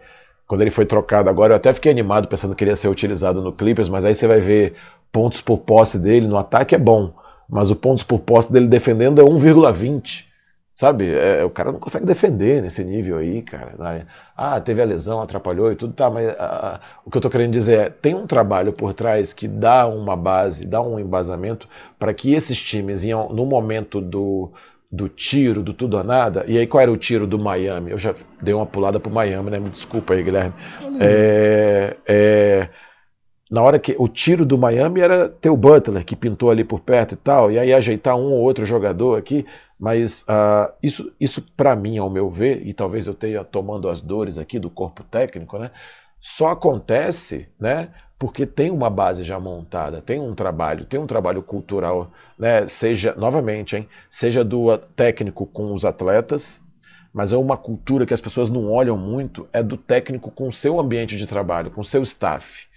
Quando ele foi trocado agora, eu até fiquei animado pensando que ele ia ser utilizado no Clippers, mas aí você vai ver pontos por posse dele no ataque é bom, mas o pontos por posse dele defendendo é 1,20. Sabe? É, o cara não consegue defender nesse nível aí, cara. Ah, teve a lesão, atrapalhou e tudo, tá, mas ah, o que eu tô querendo dizer é: tem um trabalho por trás que dá uma base, dá um embasamento para que esses times, no momento do, do tiro, do tudo ou nada. E aí, qual era o tiro do Miami? Eu já dei uma pulada pro Miami, né? Me desculpa aí, Guilherme. É, é, na hora que o tiro do Miami era ter o Butler, que pintou ali por perto e tal, e aí ajeitar um ou outro jogador aqui. Mas uh, isso, isso para mim, ao meu ver, e talvez eu tenha tomando as dores aqui do corpo técnico, né? Só acontece, né? Porque tem uma base já montada, tem um trabalho, tem um trabalho cultural, né? Seja, novamente, hein? Seja do técnico com os atletas, mas é uma cultura que as pessoas não olham muito, é do técnico com o seu ambiente de trabalho, com o seu staff,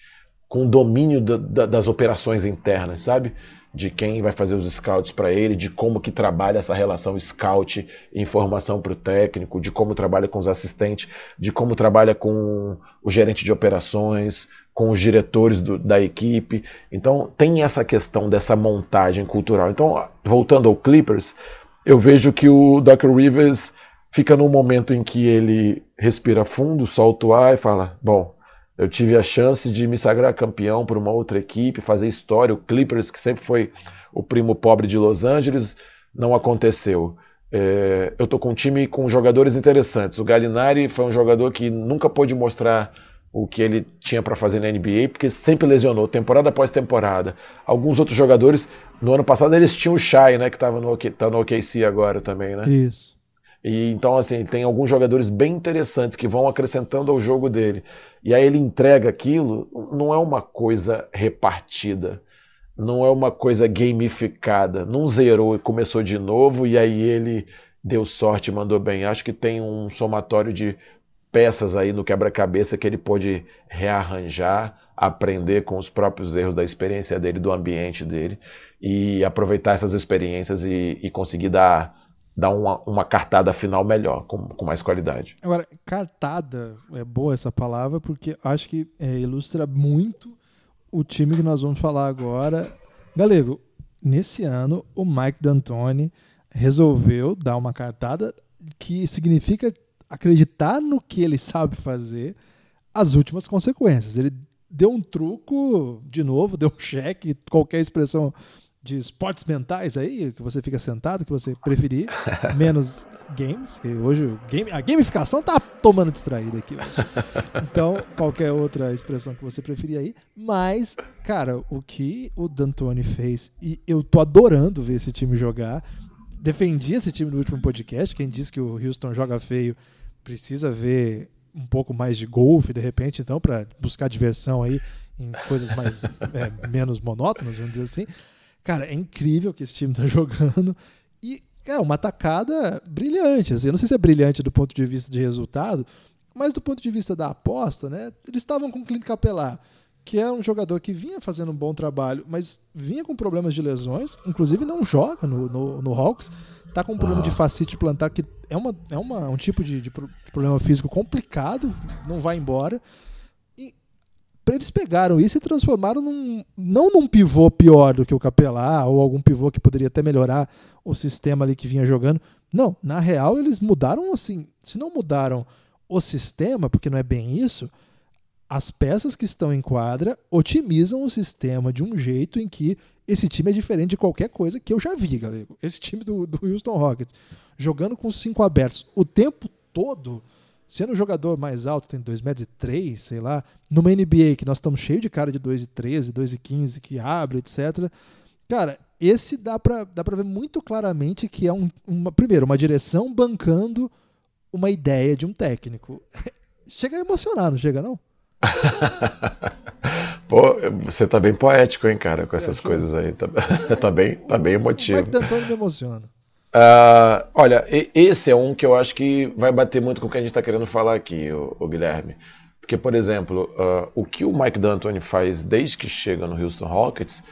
com o domínio da, da, das operações internas, sabe? De quem vai fazer os scouts para ele, de como que trabalha essa relação scout informação para o técnico, de como trabalha com os assistentes, de como trabalha com o gerente de operações, com os diretores do, da equipe. Então tem essa questão dessa montagem cultural. Então, voltando ao Clippers, eu vejo que o Doc Rivers fica num momento em que ele respira fundo, solta o ar e fala: Bom, eu tive a chance de me sagrar campeão por uma outra equipe, fazer história. O Clippers, que sempre foi o primo pobre de Los Angeles, não aconteceu. É, eu tô com um time com jogadores interessantes. O Gallinari foi um jogador que nunca pôde mostrar o que ele tinha para fazer na NBA, porque sempre lesionou, temporada após temporada. Alguns outros jogadores, no ano passado eles tinham o Shai, né, que estava no, tá no OKC agora também, né? Isso. E então, assim, tem alguns jogadores bem interessantes que vão acrescentando ao jogo dele. E aí ele entrega aquilo, não é uma coisa repartida, não é uma coisa gamificada, não zerou e começou de novo, e aí ele deu sorte mandou bem. Acho que tem um somatório de peças aí no quebra-cabeça que ele pôde rearranjar, aprender com os próprios erros da experiência dele, do ambiente dele, e aproveitar essas experiências e, e conseguir dar, dar uma, uma cartada final melhor, com, com mais qualidade. Agora, cartada, é boa essa palavra, porque acho que é, ilustra muito o time que nós vamos falar agora. Galego, nesse ano, o Mike D'Antoni resolveu dar uma cartada que significa acreditar no que ele sabe fazer, as últimas consequências. Ele deu um truco, de novo, deu um cheque, qualquer expressão de esportes mentais aí, que você fica sentado, que você preferir, menos games, que hoje game, a gamificação tá tomando distraída aqui hoje. Então, qualquer outra expressão que você preferir aí, mas, cara, o que o D'Antoni fez, e eu tô adorando ver esse time jogar, defendi esse time no último podcast, quem disse que o Houston joga feio precisa ver um pouco mais de golfe, de repente, então, para buscar diversão aí em coisas mais é, menos monótonas, vamos dizer assim. Cara, é incrível que esse time está jogando e é uma tacada brilhante. Assim, eu não sei se é brilhante do ponto de vista de resultado, Mas do ponto de vista da aposta, né, eles estavam com o Clint Capellar, que é um jogador que vinha fazendo um bom trabalho, mas vinha com problemas de lesões, inclusive não joga no, no, no Hawks, tá com um problema ah. de facite plantar, que é, uma, é uma, um tipo de, de problema físico complicado, não vai embora. E eles pegaram isso e transformaram num, não num pivô pior do que o Capelá, ou algum pivô que poderia até melhorar o sistema ali que vinha jogando. Não, na real eles mudaram assim, se não mudaram o sistema, porque não é bem isso, as peças que estão em quadra otimizam o sistema de um jeito em que esse time é diferente de qualquer coisa que eu já vi, galera. Esse time do, do Houston Rockets, jogando com cinco abertos o tempo todo, sendo o jogador mais alto, tem 2,3 metros, e três, sei lá, numa NBA que nós estamos cheios de cara de 2,13, 2,15 que abre, etc. Cara, esse dá pra, dá pra ver muito claramente que é um, uma, primeiro, uma direção bancando uma ideia de um técnico. chega a emocionar, não chega, não? Pô, você tá bem poético, hein, cara, com você essas achou? coisas aí. Tá, tá, bem, tá bem emotivo. Vai tentando me emociona. Uh, olha, esse é um que eu acho que vai bater muito com o que a gente está querendo falar aqui, o, o Guilherme. Porque, por exemplo, uh, o que o Mike D'Antoni faz desde que chega no Houston Rockets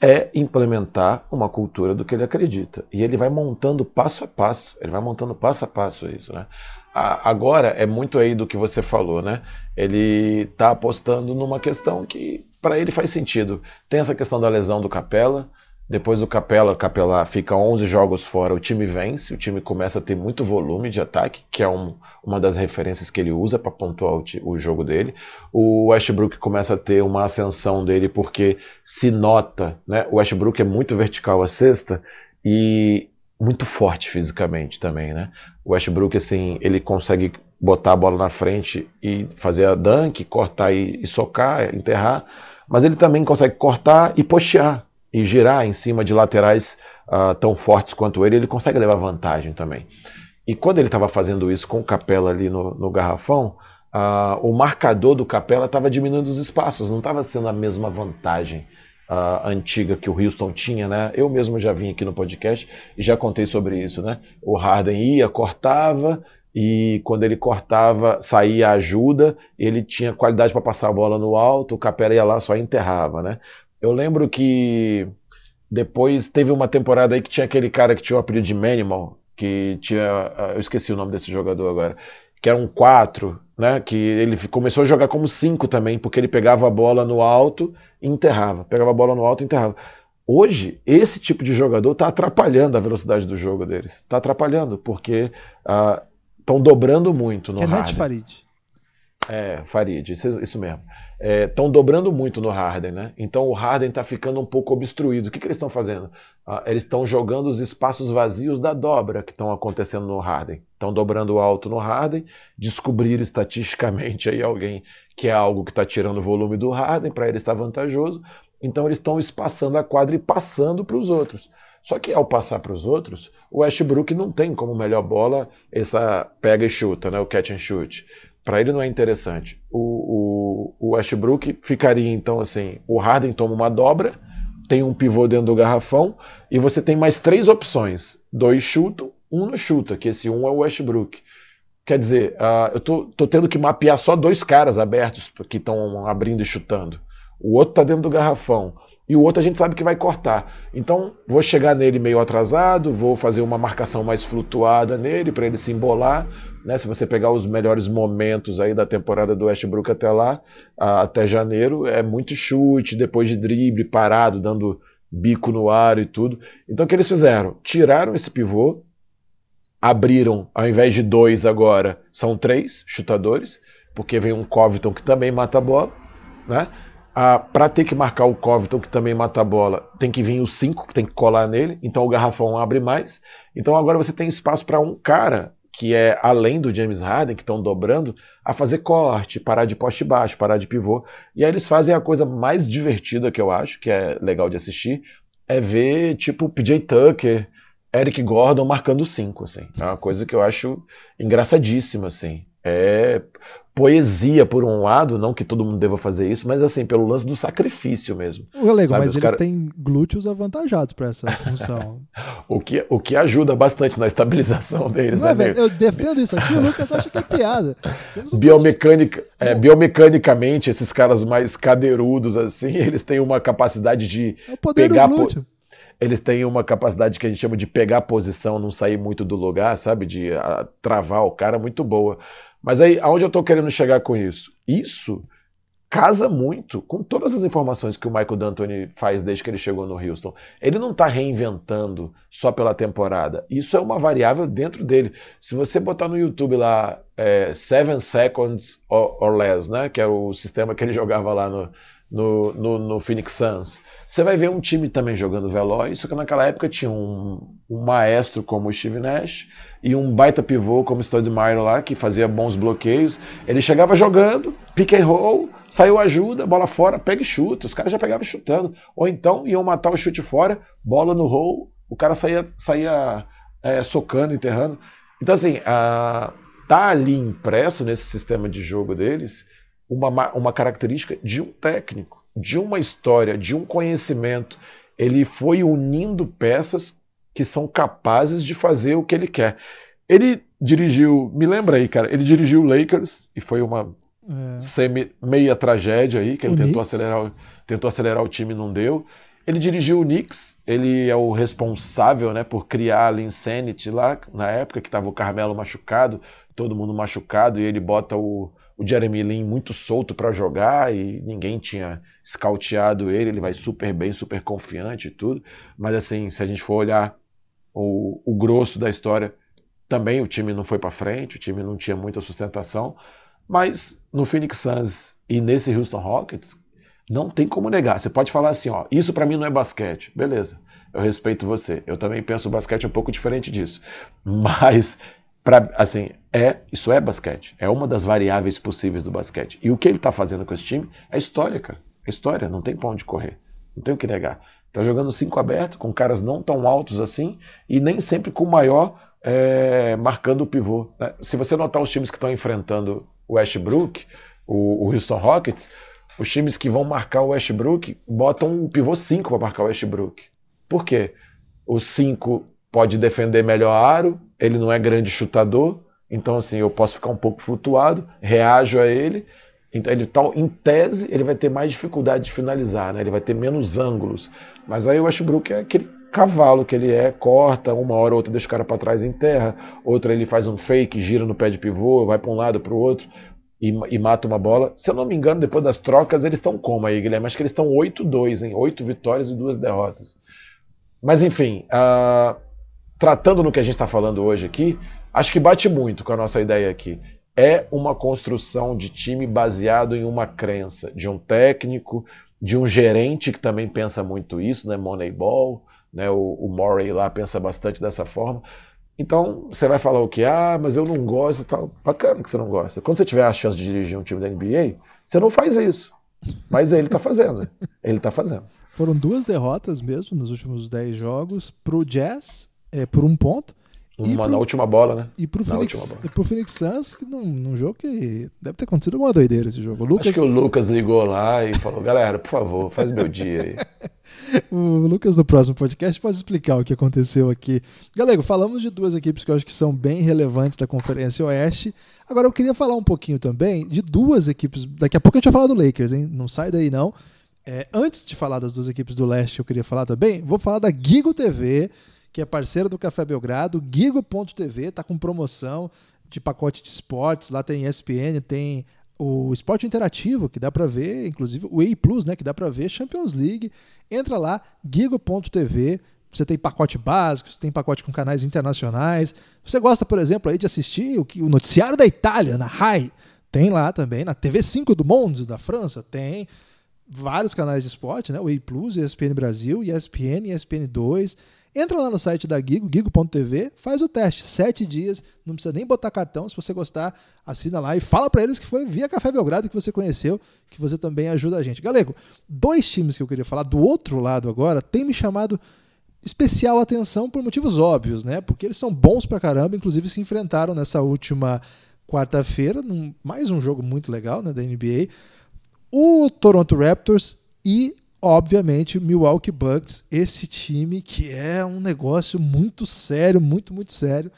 é implementar uma cultura do que ele acredita. E ele vai montando passo a passo, ele vai montando passo a passo isso, né? Agora é muito aí do que você falou, né? Ele está apostando numa questão que para ele faz sentido. Tem essa questão da lesão do Capela, depois do Capela, Capela fica 11 jogos fora, o time vence, o time começa a ter muito volume de ataque, que é um, uma das referências que ele usa para pontuar o, o, jogo dele. O Westbrook começa a ter uma ascensão dele porque se nota, né? O Westbrook é muito vertical a cesta e muito forte fisicamente também, né? O Westbrook, assim, ele consegue botar a bola na frente e fazer a dunk, cortar e, e socar, enterrar, mas ele também consegue cortar e postear e girar em cima de laterais uh, tão fortes quanto ele, ele consegue levar vantagem também. E quando ele estava fazendo isso com o Capela ali no, no garrafão, uh, o marcador do Capela estava diminuindo os espaços, não estava sendo a mesma vantagem uh, antiga que o Houston tinha, né? Eu mesmo já vim aqui no podcast e já contei sobre isso, né? O Harden ia, cortava e quando ele cortava, saía ajuda, ele tinha qualidade para passar a bola no alto, o Capela ia lá só enterrava, né? Eu lembro que depois teve uma temporada aí que tinha aquele cara que tinha o apelido de Manimal, que tinha. Ah, eu esqueci o nome desse jogador agora. Que era um 4, né? Que ele começou a jogar como 5 também, porque ele pegava a bola no alto e enterrava. Pegava a bola no alto e enterrava. Hoje, esse tipo de jogador está atrapalhando a velocidade do jogo deles. Está atrapalhando, porque estão uh, dobrando muito no Kenneth Farid. É, Farid, isso, isso mesmo estão é, dobrando muito no Harden, né? Então o Harden está ficando um pouco obstruído. O que, que eles estão fazendo? Ah, eles estão jogando os espaços vazios da dobra que estão acontecendo no Harden. Estão dobrando alto no Harden, descobriram estatisticamente aí alguém que é algo que está tirando o volume do Harden, para ele está vantajoso. Então eles estão espaçando a quadra e passando para os outros. Só que ao passar para os outros, o Westbrook não tem como melhor bola essa pega e chuta, né? o catch and shoot para ele não é interessante. O, o, o, Westbrook ficaria então assim: o Harden toma uma dobra, tem um pivô dentro do garrafão e você tem mais três opções: dois chutam, um não chuta, que esse um é o Westbrook. Quer dizer, uh, eu tô, tô, tendo que mapear só dois caras abertos que estão abrindo e chutando. O outro tá dentro do garrafão e o outro a gente sabe que vai cortar. Então, vou chegar nele meio atrasado, vou fazer uma marcação mais flutuada nele para ele se embolar. Né? Se você pegar os melhores momentos aí da temporada do Westbrook até lá, até janeiro, é muito chute, depois de drible, parado, dando bico no ar e tudo. Então, o que eles fizeram? Tiraram esse pivô, abriram, ao invés de dois agora, são três chutadores, porque vem um Covington que também mata a bola, né? Ah, para ter que marcar o Covington, que também mata a bola, tem que vir cinco, que tem que colar nele, então o garrafão abre mais. Então agora você tem espaço para um cara que é além do James Harden, que estão dobrando, a fazer corte, parar de poste baixo, parar de pivô. E aí eles fazem a coisa mais divertida que eu acho, que é legal de assistir, é ver tipo PJ Tucker, Eric Gordon marcando cinco, assim. É uma coisa que eu acho engraçadíssima, assim. É poesia por um lado, não que todo mundo deva fazer isso, mas assim, pelo lance do sacrifício mesmo. O Lego, mas eles cara... têm glúteos avantajados para essa função. o, que, o que ajuda bastante na estabilização deles. Não é, né, é, velho, eu defendo isso aqui, o Lucas acha que é piada. Um Biomecânica, é, biomecanicamente, esses caras mais cadeirudos, assim, eles têm uma capacidade de é pegar. Eles têm uma capacidade que a gente chama de pegar posição, não sair muito do lugar, sabe? De a, travar o cara muito boa. Mas aí, aonde eu estou querendo chegar com isso? Isso casa muito com todas as informações que o Michael D'Antoni faz desde que ele chegou no Houston. Ele não está reinventando só pela temporada. Isso é uma variável dentro dele. Se você botar no YouTube lá é, Seven Seconds or, or, Less, né, que é o sistema que ele jogava lá no, no, no, no Phoenix Suns, você vai ver um time também jogando veloz, só que naquela época tinha um, um maestro como o Steve Nash e um baita pivô como o Stoudemire lá, que fazia bons bloqueios. Ele chegava jogando, pick and roll, saiu ajuda, bola fora, pega e chuta. Os caras já pegavam chutando. Ou então iam matar o chute fora, bola no roll, o cara saía, saía é, socando, enterrando. Então, assim, a, tá ali impresso nesse sistema de jogo deles uma, uma característica de um técnico de uma história, de um conhecimento. Ele foi unindo peças que são capazes de fazer o que ele quer. Ele dirigiu, me lembra aí, cara, ele dirigiu o Lakers e foi uma é. semi, meia tragédia aí, que ele tentou acelerar, tentou acelerar o time e não deu. Ele dirigiu o Knicks, ele é o responsável né, por criar a Linsanity lá, na época que estava o Carmelo machucado, todo mundo machucado, e ele bota o, o Jeremy Lin muito solto para jogar e ninguém tinha scouteado ele, ele vai super bem, super confiante e tudo. Mas assim, se a gente for olhar o, o grosso da história, também o time não foi para frente, o time não tinha muita sustentação. Mas no Phoenix Suns e nesse Houston Rockets, não tem como negar. Você pode falar assim, ó, isso para mim não é basquete. Beleza, eu respeito você. Eu também penso o basquete um pouco diferente disso. Mas Pra, assim, é, isso é basquete. É uma das variáveis possíveis do basquete. E o que ele está fazendo com esse time é história, cara. É história, não tem pra onde correr. Não tem o que negar. Tá jogando cinco aberto, com caras não tão altos assim, e nem sempre com o maior é, marcando o pivô. Né? Se você notar os times que estão enfrentando o Westbrook, o, o Houston Rockets, os times que vão marcar o Westbrook botam o pivô 5 para marcar o Westbrook. Por quê? O 5 pode defender melhor aro, ele não é grande chutador, então assim, eu posso ficar um pouco flutuado, reajo a ele. Então ele tá, em tese, ele vai ter mais dificuldade de finalizar, né? Ele vai ter menos ângulos. Mas aí o Westbrook é aquele cavalo que ele é, corta, uma hora ou outra deixa o cara para trás em terra, outra ele faz um fake, gira no pé de pivô, vai para um lado para o outro e, e, mata uma bola. Se eu não me engano, depois das trocas eles estão como aí, Guilherme? Acho que eles estão 8-2, hein? 8 vitórias e duas derrotas. Mas enfim, uh, tratando no que a gente está falando hoje aqui, acho que bate muito com a nossa ideia aqui. É uma construção de time baseado em uma crença, de um técnico, de um gerente que também pensa muito isso, né? Moneyball, né? O, o Morey lá pensa bastante dessa forma. Então, você vai falar o que? Ah, mas eu não gosto tal. Bacana que você não gosta. Quando você tiver a chance de dirigir um time da NBA, você não faz isso. Mas ele está fazendo. Ele está fazendo. Foram duas derrotas mesmo nos últimos 10 jogos para o Jazz é, por um ponto. Uma pro, na última bola, né? E pro, Phoenix, e pro Phoenix Suns, num, num jogo que deve ter acontecido alguma doideira esse jogo. O Lucas... Acho que o Lucas ligou lá e falou: galera, por favor, faz meu dia aí. o Lucas, no próximo podcast, pode explicar o que aconteceu aqui. Galego, falamos de duas equipes que eu acho que são bem relevantes da Conferência Oeste. Agora, eu queria falar um pouquinho também de duas equipes. Daqui a pouco a gente vai falar do Lakers, hein? Não sai daí, não. É, antes de falar das duas equipes do leste, eu queria falar também. Vou falar da Gigo TV que é parceiro do Café Belgrado. Gigo.tv está com promoção de pacote de esportes. Lá tem ESPN, tem o esporte interativo, que dá para ver, inclusive o EI Plus, né, que dá para ver Champions League. Entra lá, gigo.tv. Você tem pacote básico, você tem pacote com canais internacionais. Você gosta, por exemplo, aí de assistir o, o noticiário da Itália, na RAI. Tem lá também, na TV5 do Monde, da França, tem vários canais de esporte, né? O EI Plus, ESPN Brasil, ESPN, ESPN 2. Entra lá no site da Gigo, gigo.tv, faz o teste, sete dias, não precisa nem botar cartão, se você gostar, assina lá e fala para eles que foi via Café Belgrado que você conheceu, que você também ajuda a gente. Galego, dois times que eu queria falar do outro lado agora tem me chamado especial atenção por motivos óbvios, né? Porque eles são bons pra caramba, inclusive se enfrentaram nessa última quarta-feira, mais um jogo muito legal né, da NBA. O Toronto Raptors e, obviamente, Milwaukee Bucks, esse time que é um negócio muito sério, muito, muito sério.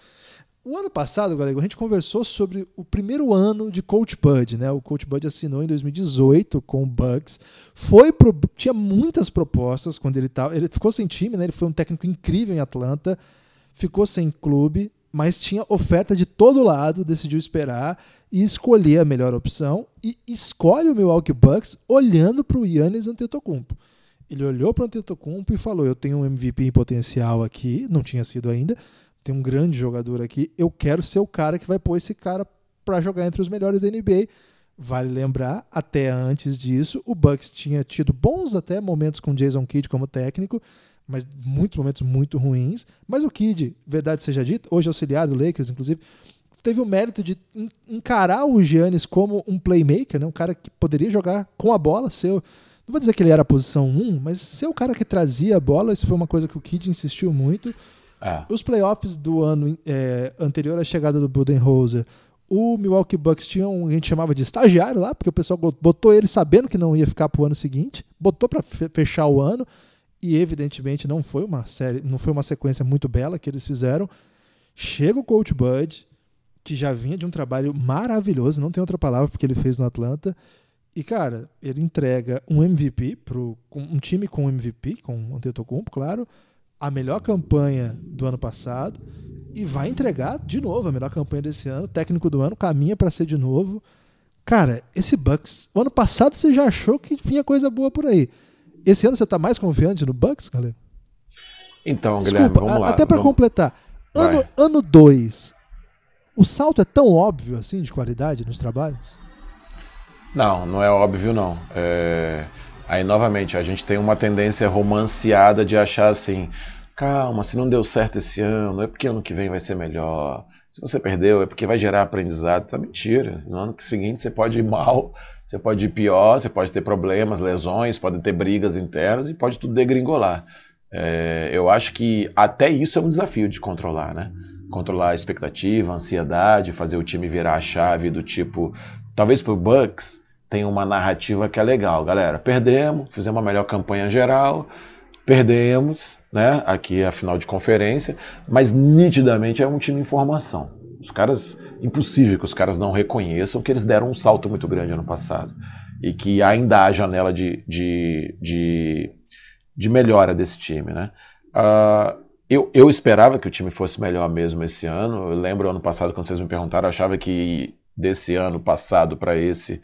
O ano passado, galera, a gente conversou sobre o primeiro ano de Coach Bud, né? O Coach Bud assinou em 2018 com o Bucks. Foi pro, tinha muitas propostas quando ele estava, ele ficou sem time, né? Ele foi um técnico incrível em Atlanta, ficou sem clube, mas tinha oferta de todo lado, decidiu esperar e escolher a melhor opção e escolhe o Milwaukee Bucks olhando para o Yannis Antetokounmpo. Ele olhou para o Antetokounmpo e falou: "Eu tenho um MVP em potencial aqui, não tinha sido ainda." tem um grande jogador aqui, eu quero ser o cara que vai pôr esse cara para jogar entre os melhores da NBA. Vale lembrar, até antes disso, o Bucks tinha tido bons até momentos com Jason Kidd como técnico, mas muitos momentos muito ruins. Mas o Kidd, verdade seja dita, hoje auxiliar do Lakers, inclusive, teve o mérito de encarar o Giannis como um playmaker, né? um cara que poderia jogar com a bola, ser, não vou dizer que ele era a posição 1, mas ser o cara que trazia a bola, isso foi uma coisa que o Kidd insistiu muito. É. Os playoffs do ano é, anterior à chegada do Budenholzer, o Milwaukee Bucks tinha um, a gente chamava de estagiário lá, porque o pessoal botou ele sabendo que não ia ficar para o ano seguinte, botou para fechar o ano e evidentemente não foi uma série, não foi uma sequência muito bela que eles fizeram. Chega o Coach Bud, que já vinha de um trabalho maravilhoso, não tem outra palavra porque ele fez no Atlanta. E cara, ele entrega um MVP pro um time com MVP, com o Antetokounmpo, claro a melhor campanha do ano passado e vai entregar de novo a melhor campanha desse ano. Técnico do ano caminha para ser de novo. Cara, esse Bucks, o ano passado você já achou que vinha coisa boa por aí. Esse ano você está mais confiante no Bucks, galera? Então, Guilherme, Desculpa, vamos lá. Até para completar. Ano 2, o salto é tão óbvio assim de qualidade nos trabalhos? Não, não é óbvio não. É... Aí, novamente, a gente tem uma tendência romanceada de achar assim: calma, se não deu certo esse ano, é porque ano que vem vai ser melhor. Se você perdeu, é porque vai gerar aprendizado. Tá mentira. No ano seguinte você pode ir mal, você pode ir pior, você pode ter problemas, lesões, pode ter brigas internas e pode tudo degringolar. É, eu acho que até isso é um desafio de controlar, né? Controlar a expectativa, a ansiedade, fazer o time virar a chave do tipo. Talvez pro Bucks tem uma narrativa que é legal, galera. Perdemos, fizemos uma melhor campanha geral, perdemos, né? Aqui é a final de conferência, mas nitidamente é um time em formação. Os caras, impossível que os caras não reconheçam que eles deram um salto muito grande ano passado e que ainda há janela de, de, de, de melhora desse time, né? Uh, eu, eu esperava que o time fosse melhor mesmo esse ano. Eu lembro ano passado, quando vocês me perguntaram, eu achava que desse ano passado para esse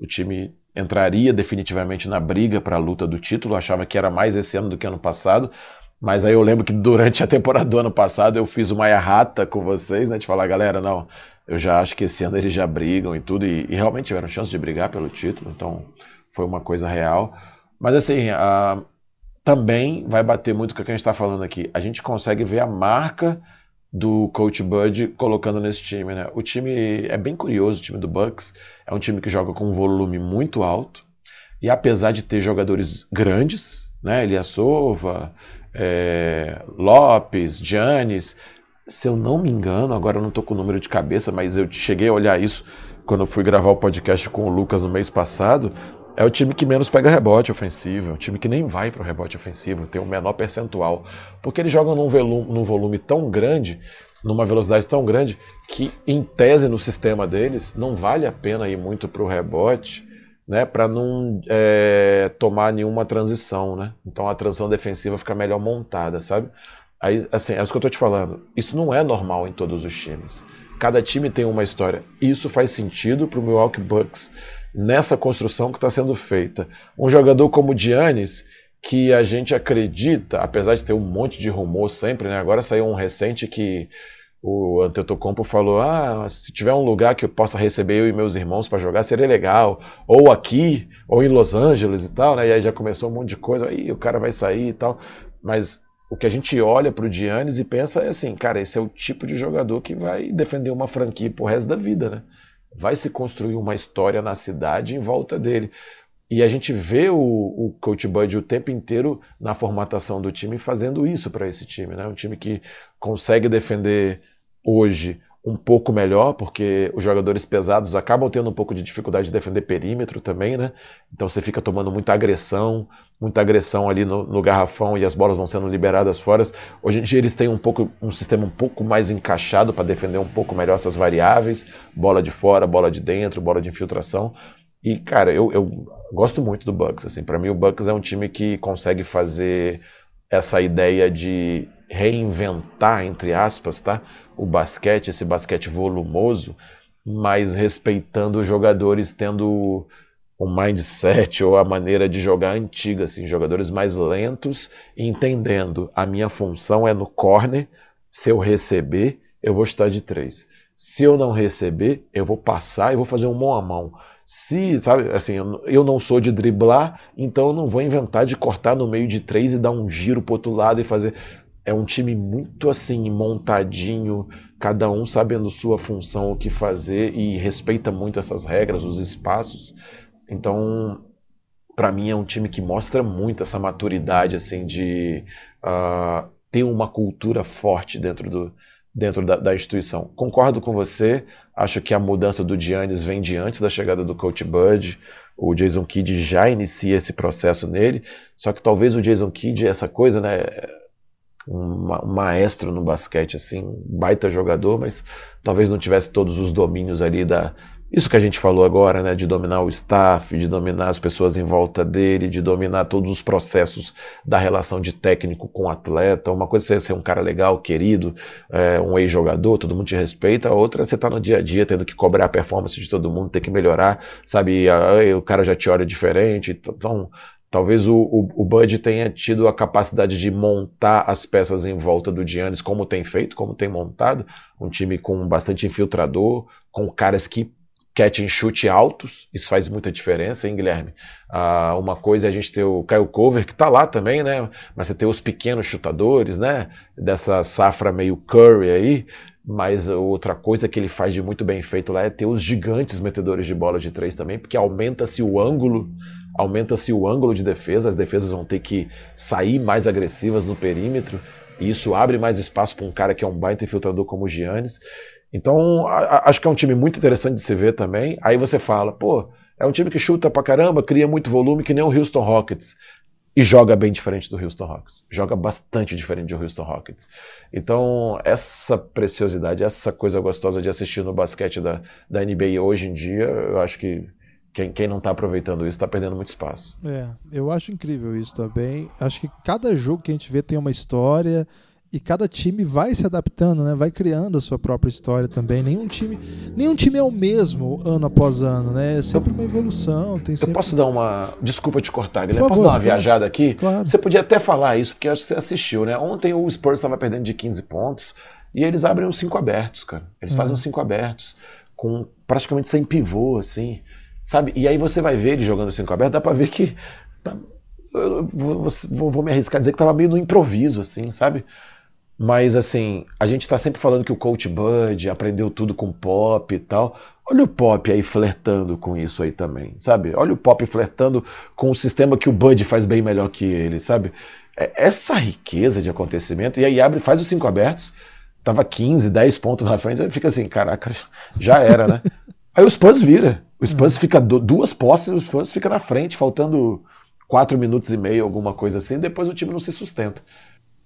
o time entraria definitivamente na briga para a luta do título. Eu achava que era mais esse ano do que ano passado. Mas aí eu lembro que durante a temporada do ano passado eu fiz uma errata com vocês, né? De falar, galera, não, eu já acho que esse ano eles já brigam e tudo, e, e realmente tiveram chance de brigar pelo título, então foi uma coisa real. Mas assim, a, também vai bater muito com o que a gente está falando aqui. A gente consegue ver a marca do Coach Bud colocando nesse time, né? O time é bem curioso, o time do Bucks. É um time que joga com um volume muito alto. E apesar de ter jogadores grandes, né? Eliasova, é, Lopes, Giannis, se eu não me engano, agora eu não estou com o número de cabeça, mas eu cheguei a olhar isso quando eu fui gravar o podcast com o Lucas no mês passado. É o time que menos pega rebote ofensivo, é o time que nem vai para o rebote ofensivo, tem o um menor percentual. Porque eles jogam num volume, num volume tão grande, numa velocidade tão grande, que em tese no sistema deles não vale a pena ir muito para o rebote, né, para não é, tomar nenhuma transição. Né? Então a transição defensiva fica melhor montada, sabe? Aí, assim, é isso que eu estou te falando. Isso não é normal em todos os times. Cada time tem uma história. Isso faz sentido para o Milwaukee Bucks nessa construção que está sendo feita. Um jogador como o Giannis, que a gente acredita, apesar de ter um monte de rumor sempre, né? agora saiu um recente que o Antetokounmpo falou: ah, se tiver um lugar que eu possa receber eu e meus irmãos para jogar, seria legal. Ou aqui, ou em Los Angeles e tal, né? E aí já começou um monte de coisa, aí o cara vai sair e tal. Mas o que a gente olha para o Giannis e pensa é assim, cara, esse é o tipo de jogador que vai defender uma franquia pro resto da vida, né? Vai se construir uma história na cidade em volta dele. E a gente vê o, o Coach Bud o tempo inteiro na formatação do time fazendo isso para esse time. Né? Um time que consegue defender hoje um pouco melhor, porque os jogadores pesados acabam tendo um pouco de dificuldade de defender perímetro também, né? Então você fica tomando muita agressão, muita agressão ali no, no garrafão e as bolas vão sendo liberadas fora. Hoje em dia eles têm um pouco um sistema um pouco mais encaixado para defender um pouco melhor essas variáveis, bola de fora, bola de dentro, bola de infiltração. E cara, eu, eu gosto muito do Bucks, assim, para mim o Bucks é um time que consegue fazer essa ideia de reinventar, entre aspas, tá? o basquete, esse basquete volumoso, mas respeitando os jogadores tendo um mindset ou a maneira de jogar antiga, assim, jogadores mais lentos, entendendo a minha função é no corner, se eu receber, eu vou estar de três. Se eu não receber, eu vou passar e vou fazer um mão a mão. Se, sabe, assim, eu não sou de driblar, então eu não vou inventar de cortar no meio de três e dar um giro pro outro lado e fazer. É um time muito assim, montadinho, cada um sabendo sua função, o que fazer e respeita muito essas regras, os espaços. Então, para mim é um time que mostra muito essa maturidade assim de uh, ter uma cultura forte dentro do dentro da, da, instituição. Concordo com você. Acho que a mudança do Giannis vem de antes da chegada do Coach Bud. O Jason Kidd já inicia esse processo nele. Só que talvez o Jason Kidd essa coisa, né? Um, maestro no basquete, assim, um baita jogador, mas talvez não tivesse todos os domínios ali da. Isso que a gente falou agora, né? De dominar o staff, de dominar as pessoas em volta dele, de dominar todos os processos da relação de técnico com atleta. Uma coisa é ser um cara legal, querido, é, um ex-jogador, todo mundo te respeita. A outra é você estar tá no dia a dia tendo que cobrar a performance de todo mundo, ter que melhorar, sabe? E, o cara já te olha diferente. Então, Talvez o, o, o, Bud tenha tido a capacidade de montar as peças em volta do Giannis, como tem feito, como tem montado. Um time com bastante infiltrador, com caras que catch and chute altos. Isso faz muita diferença, hein, Guilherme? Ah, uma coisa é a gente ter o Kyle Cover, que tá lá também, né? Mas você ter os pequenos chutadores, né? Dessa safra meio Curry aí. Mas outra coisa que ele faz de muito bem feito lá é ter os gigantes metedores de bola de três também, porque aumenta-se o ângulo aumenta-se o ângulo de defesa, as defesas vão ter que sair mais agressivas no perímetro, e isso abre mais espaço para um cara que é um baita infiltrador como o Giannis. Então, a, acho que é um time muito interessante de se ver também. Aí você fala, pô, é um time que chuta pra caramba, cria muito volume, que nem o Houston Rockets. E joga bem diferente do Houston Rockets. Joga bastante diferente do Houston Rockets. Então, essa preciosidade, essa coisa gostosa de assistir no basquete da, da NBA hoje em dia, eu acho que quem, quem não está aproveitando isso está perdendo muito espaço. É, eu acho incrível isso também. Acho que cada jogo que a gente vê tem uma história e cada time vai se adaptando, né? Vai criando a sua própria história também. Nenhum time, nenhum time é o mesmo ano após ano, né? É sempre uma evolução. Tem sempre... Eu posso dar uma. Desculpa te cortar, Guilherme. Posso dar uma viajada aqui? Claro. Você podia até falar isso, porque acho que você assistiu, né? Ontem o Spurs estava perdendo de 15 pontos e eles abrem os cinco abertos, cara. Eles é. fazem os cinco abertos, com praticamente sem pivô, assim. Sabe? E aí você vai ver ele jogando assim com aberto, dá pra ver que. Tá, vou, vou, vou, me arriscar a dizer que tava meio no improviso, assim, sabe? Mas assim, a gente tá sempre falando que o Coach Bud aprendeu tudo com pop e tal. Olha o Pop aí flertando com isso aí também, sabe? Olha o Pop flertando com o sistema que o Bud faz bem melhor que ele, sabe? É, essa riqueza de acontecimento, e aí abre, faz os cinco abertos, tava 15, 10 pontos na frente, fica assim, caraca, já era, né? Aí o Spurs vira. O Spurs uhum. fica duas posses, o Spurs fica na frente, faltando quatro minutos e meio, alguma coisa assim, depois o time não se sustenta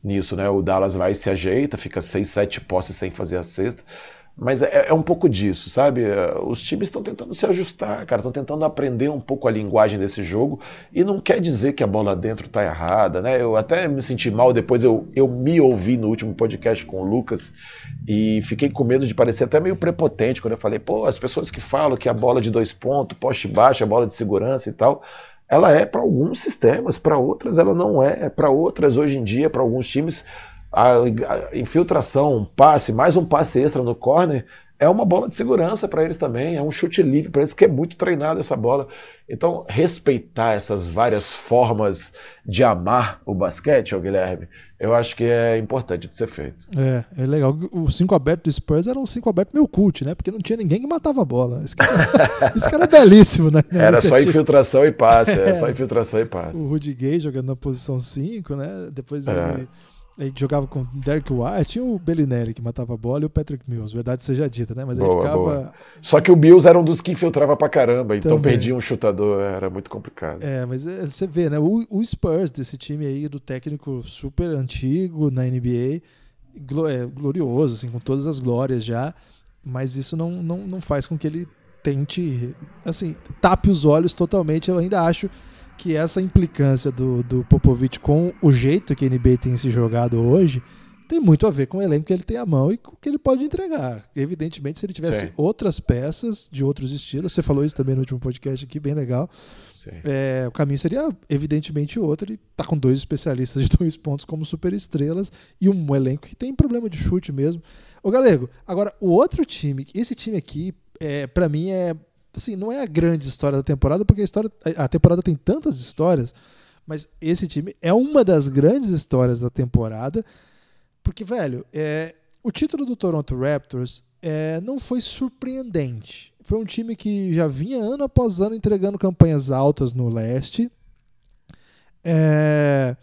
nisso, né? O Dallas vai e se ajeita, fica seis, sete posses sem fazer a cesta. Mas é, é, um pouco disso, sabe? Os times estão tentando se ajustar, cara, estão tentando aprender um pouco a linguagem desse jogo e não quer dizer que a bola dentro tá errada, né? Eu até me senti mal depois, eu, eu me ouvi no último podcast com o Lucas e fiquei com medo de parecer até meio prepotente quando eu falei, pô, as pessoas que falam que a bola de dois pontos, poste baixo, a bola de segurança e tal, ela é para alguns sistemas, para outras ela não é, para outras hoje em dia, para alguns times a infiltração, um passe, mais um passe extra no corner, é uma bola de segurança para eles também, é um chute livre para eles que é muito treinado essa bola. Então, respeitar essas várias formas de amar o basquete, ó, Guilherme, eu acho que é importante de ser feito. É, é legal. O 5 aberto do Spurs era um 5 aberto meio cult, né? Porque não tinha ninguém que matava a bola. Isso que era, isso que era belíssimo, né? Era só infiltração e passe, é. só infiltração e passe. O Rudy Gay jogando na posição 5, né? Depois é. ele Ele jogava com Derek White, tinha o Bellinelli que matava a bola e o Patrick Mills, verdade seja dita, né? Mas boa, aí ficava. Boa. Só que o Mills era um dos que infiltrava pra caramba, então Também. perdia um chutador, era muito complicado. É, mas é, você vê, né? O, o, Spurs desse time aí, do técnico super antigo na NBA, é, glorioso, assim, com todas as glórias já, mas isso não, não, não faz com que ele tente, assim, tape os olhos totalmente. Eu ainda acho que essa implicância do, do Popovich com o jeito que a NBA tem se jogado hoje tem muito a ver com o elenco que ele tem à mão e com o que ele pode entregar. Evidentemente, se ele tivesse Sim. outras peças de outros estilos, você falou isso também no último podcast aqui, bem legal. É, o caminho seria evidentemente outro. Ele tá com dois especialistas de dois pontos como super estrelas e um elenco que tem problema de chute mesmo. Ô Galego, agora o outro time, esse time aqui, é, para mim é assim, não é a grande história da temporada, porque a, história, a temporada tem tantas histórias, mas esse time é uma das grandes histórias da temporada, porque, velho, é, o título do Toronto Raptors é, não foi surpreendente. Foi um time que já vinha ano após ano entregando campanhas altas no leste. É,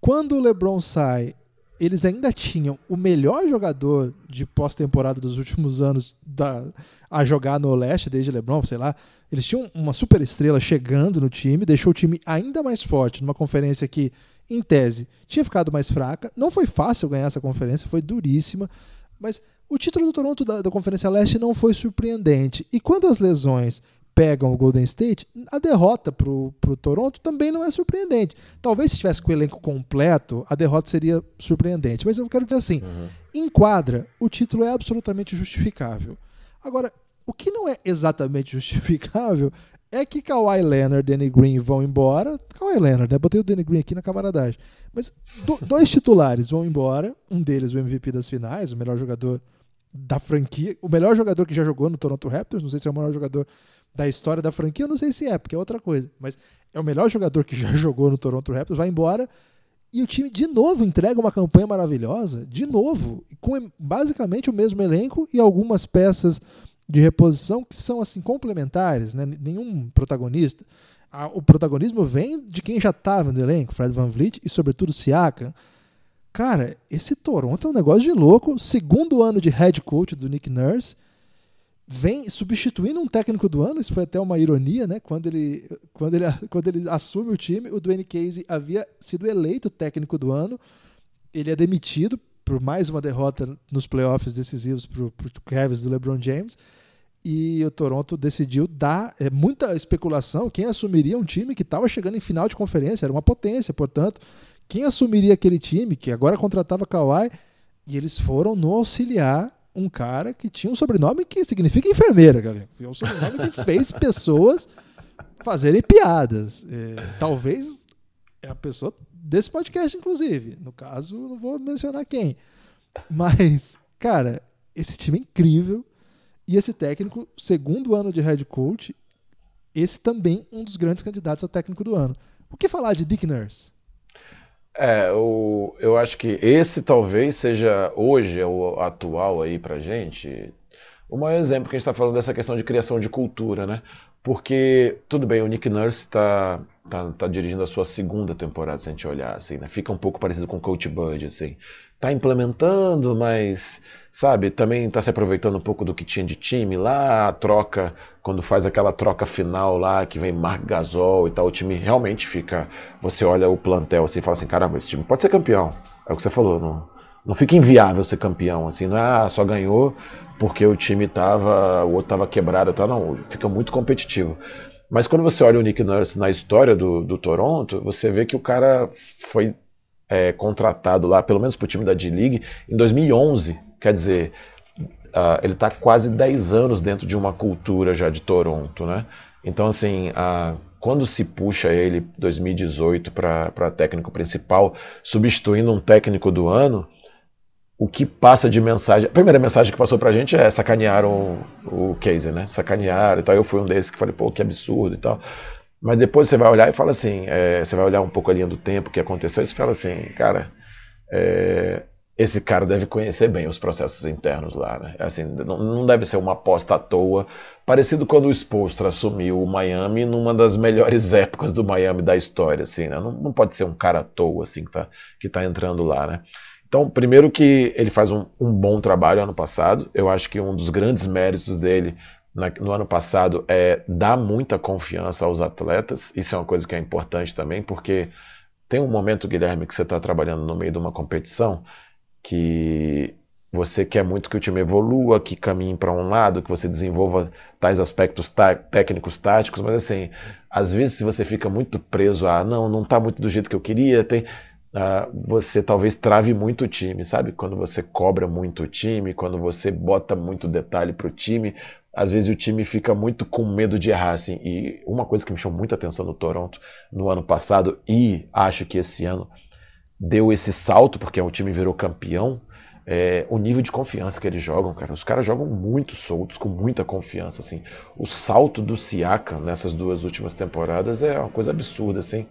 quando o LeBron sai, eles ainda tinham o melhor jogador de pós-temporada dos últimos anos da, a jogar no leste, desde LeBron, sei lá. Eles tinham uma super estrela chegando no time, deixou o time ainda mais forte numa conferência que, em tese, tinha ficado mais fraca. Não foi fácil ganhar essa conferência, foi duríssima, mas o título do Toronto da, da Conferência Leste não foi surpreendente. E quando as lesões pegam o Golden State, a derrota para o Toronto também não é surpreendente. Talvez se tivesse com o elenco completo, a derrota seria surpreendente. Mas eu quero dizer assim: uhum. em quadra, o título é absolutamente justificável. Agora, o que não é exatamente justificável é que Kawhi Leonard e Danny Green vão embora. Kawhi Leonard, né? Botei o Danny Green aqui na camaradagem. Mas do, dois titulares vão embora. Um deles, o MVP das finais, o melhor jogador da franquia. O melhor jogador que já jogou no Toronto Raptors. Não sei se é o melhor jogador da história da franquia, eu não sei se é, porque é outra coisa. Mas é o melhor jogador que já jogou no Toronto Raptors, vai embora. E o time de novo entrega uma campanha maravilhosa, de novo, com basicamente o mesmo elenco e algumas peças de reposição que são assim complementares, né? nenhum protagonista. O protagonismo vem de quem já estava no elenco, Fred Van Vliet e sobretudo Siakam. Cara, esse Toronto é um negócio de louco. Segundo ano de head coach do Nick Nurse vem substituindo um técnico do ano, isso foi até uma ironia, né? Quando ele, quando ele, quando ele assume o time, o Dwayne Casey havia sido eleito técnico do ano, ele é demitido por mais uma derrota nos playoffs decisivos para o Cavs do LeBron James, e o Toronto decidiu dar é, muita especulação quem assumiria um time que estava chegando em final de conferência, era uma potência, portanto, quem assumiria aquele time que agora contratava Kawhi, e eles foram no auxiliar um cara que tinha um sobrenome que significa enfermeira, galera. É um sobrenome que fez pessoas fazerem piadas. É, talvez é a pessoa desse podcast, inclusive. No caso, não vou mencionar quem. Mas, cara, esse time é incrível. E esse técnico, segundo ano de head coach, esse também um dos grandes candidatos a técnico do ano. O que falar de Dick Nurse? É, o, eu acho que esse talvez seja hoje, é o atual aí pra gente, o maior exemplo que a gente está falando dessa questão de criação de cultura, né? Porque, tudo bem, o Nick Nurse está tá, tá dirigindo a sua segunda temporada, se a gente olhar, assim, né? Fica um pouco parecido com o Coach Bud, assim. Tá implementando, mas sabe? Também está se aproveitando um pouco do que tinha de time lá, a troca, quando faz aquela troca final lá, que vem Mark Gasol e tal, o time realmente fica. Você olha o plantel assim e fala assim: caramba, esse time pode ser campeão. É o que você falou, não, não fica inviável ser campeão, assim, não é ah, só ganhou porque o time tava, o outro tava quebrado, tá, não, fica muito competitivo. Mas quando você olha o Nick Nurse na história do, do Toronto, você vê que o cara foi é, contratado lá, pelo menos para o time da D-League, em 2011. Quer dizer, uh, ele está quase 10 anos dentro de uma cultura já de Toronto, né? Então, assim, uh, quando se puxa ele 2018 para técnico principal, substituindo um técnico do ano, o que passa de mensagem. A primeira mensagem que passou pra gente é sacanearam o, o Casey, né? Sacanearam e tal. Eu fui um desses que falei, pô, que absurdo e tal. Mas depois você vai olhar e fala assim: é, você vai olhar um pouco a linha do tempo que aconteceu e você fala assim, cara, é, esse cara deve conhecer bem os processos internos lá, né? Assim, não, não deve ser uma aposta à toa parecido quando o Spolstra assumiu o Miami numa das melhores épocas do Miami da história, assim, né? Não, não pode ser um cara à toa, assim, que tá, que tá entrando lá, né? Então, primeiro que ele faz um, um bom trabalho ano passado, eu acho que um dos grandes méritos dele na, no ano passado é dar muita confiança aos atletas, isso é uma coisa que é importante também, porque tem um momento, Guilherme, que você está trabalhando no meio de uma competição que você quer muito que o time evolua, que caminhe para um lado, que você desenvolva tais aspectos tá técnicos, táticos, mas assim, às vezes se você fica muito preso a não, não está muito do jeito que eu queria, tem, uh, você talvez trave muito o time, sabe? Quando você cobra muito o time, quando você bota muito detalhe para o time, às vezes o time fica muito com medo de errar, assim. E uma coisa que me chamou muita atenção no Toronto no ano passado e acho que esse ano deu esse salto porque o time virou campeão é, o nível de confiança que eles jogam, cara. Os caras jogam muito soltos, com muita confiança, assim. O salto do Siakam nessas duas últimas temporadas é uma coisa absurda, assim.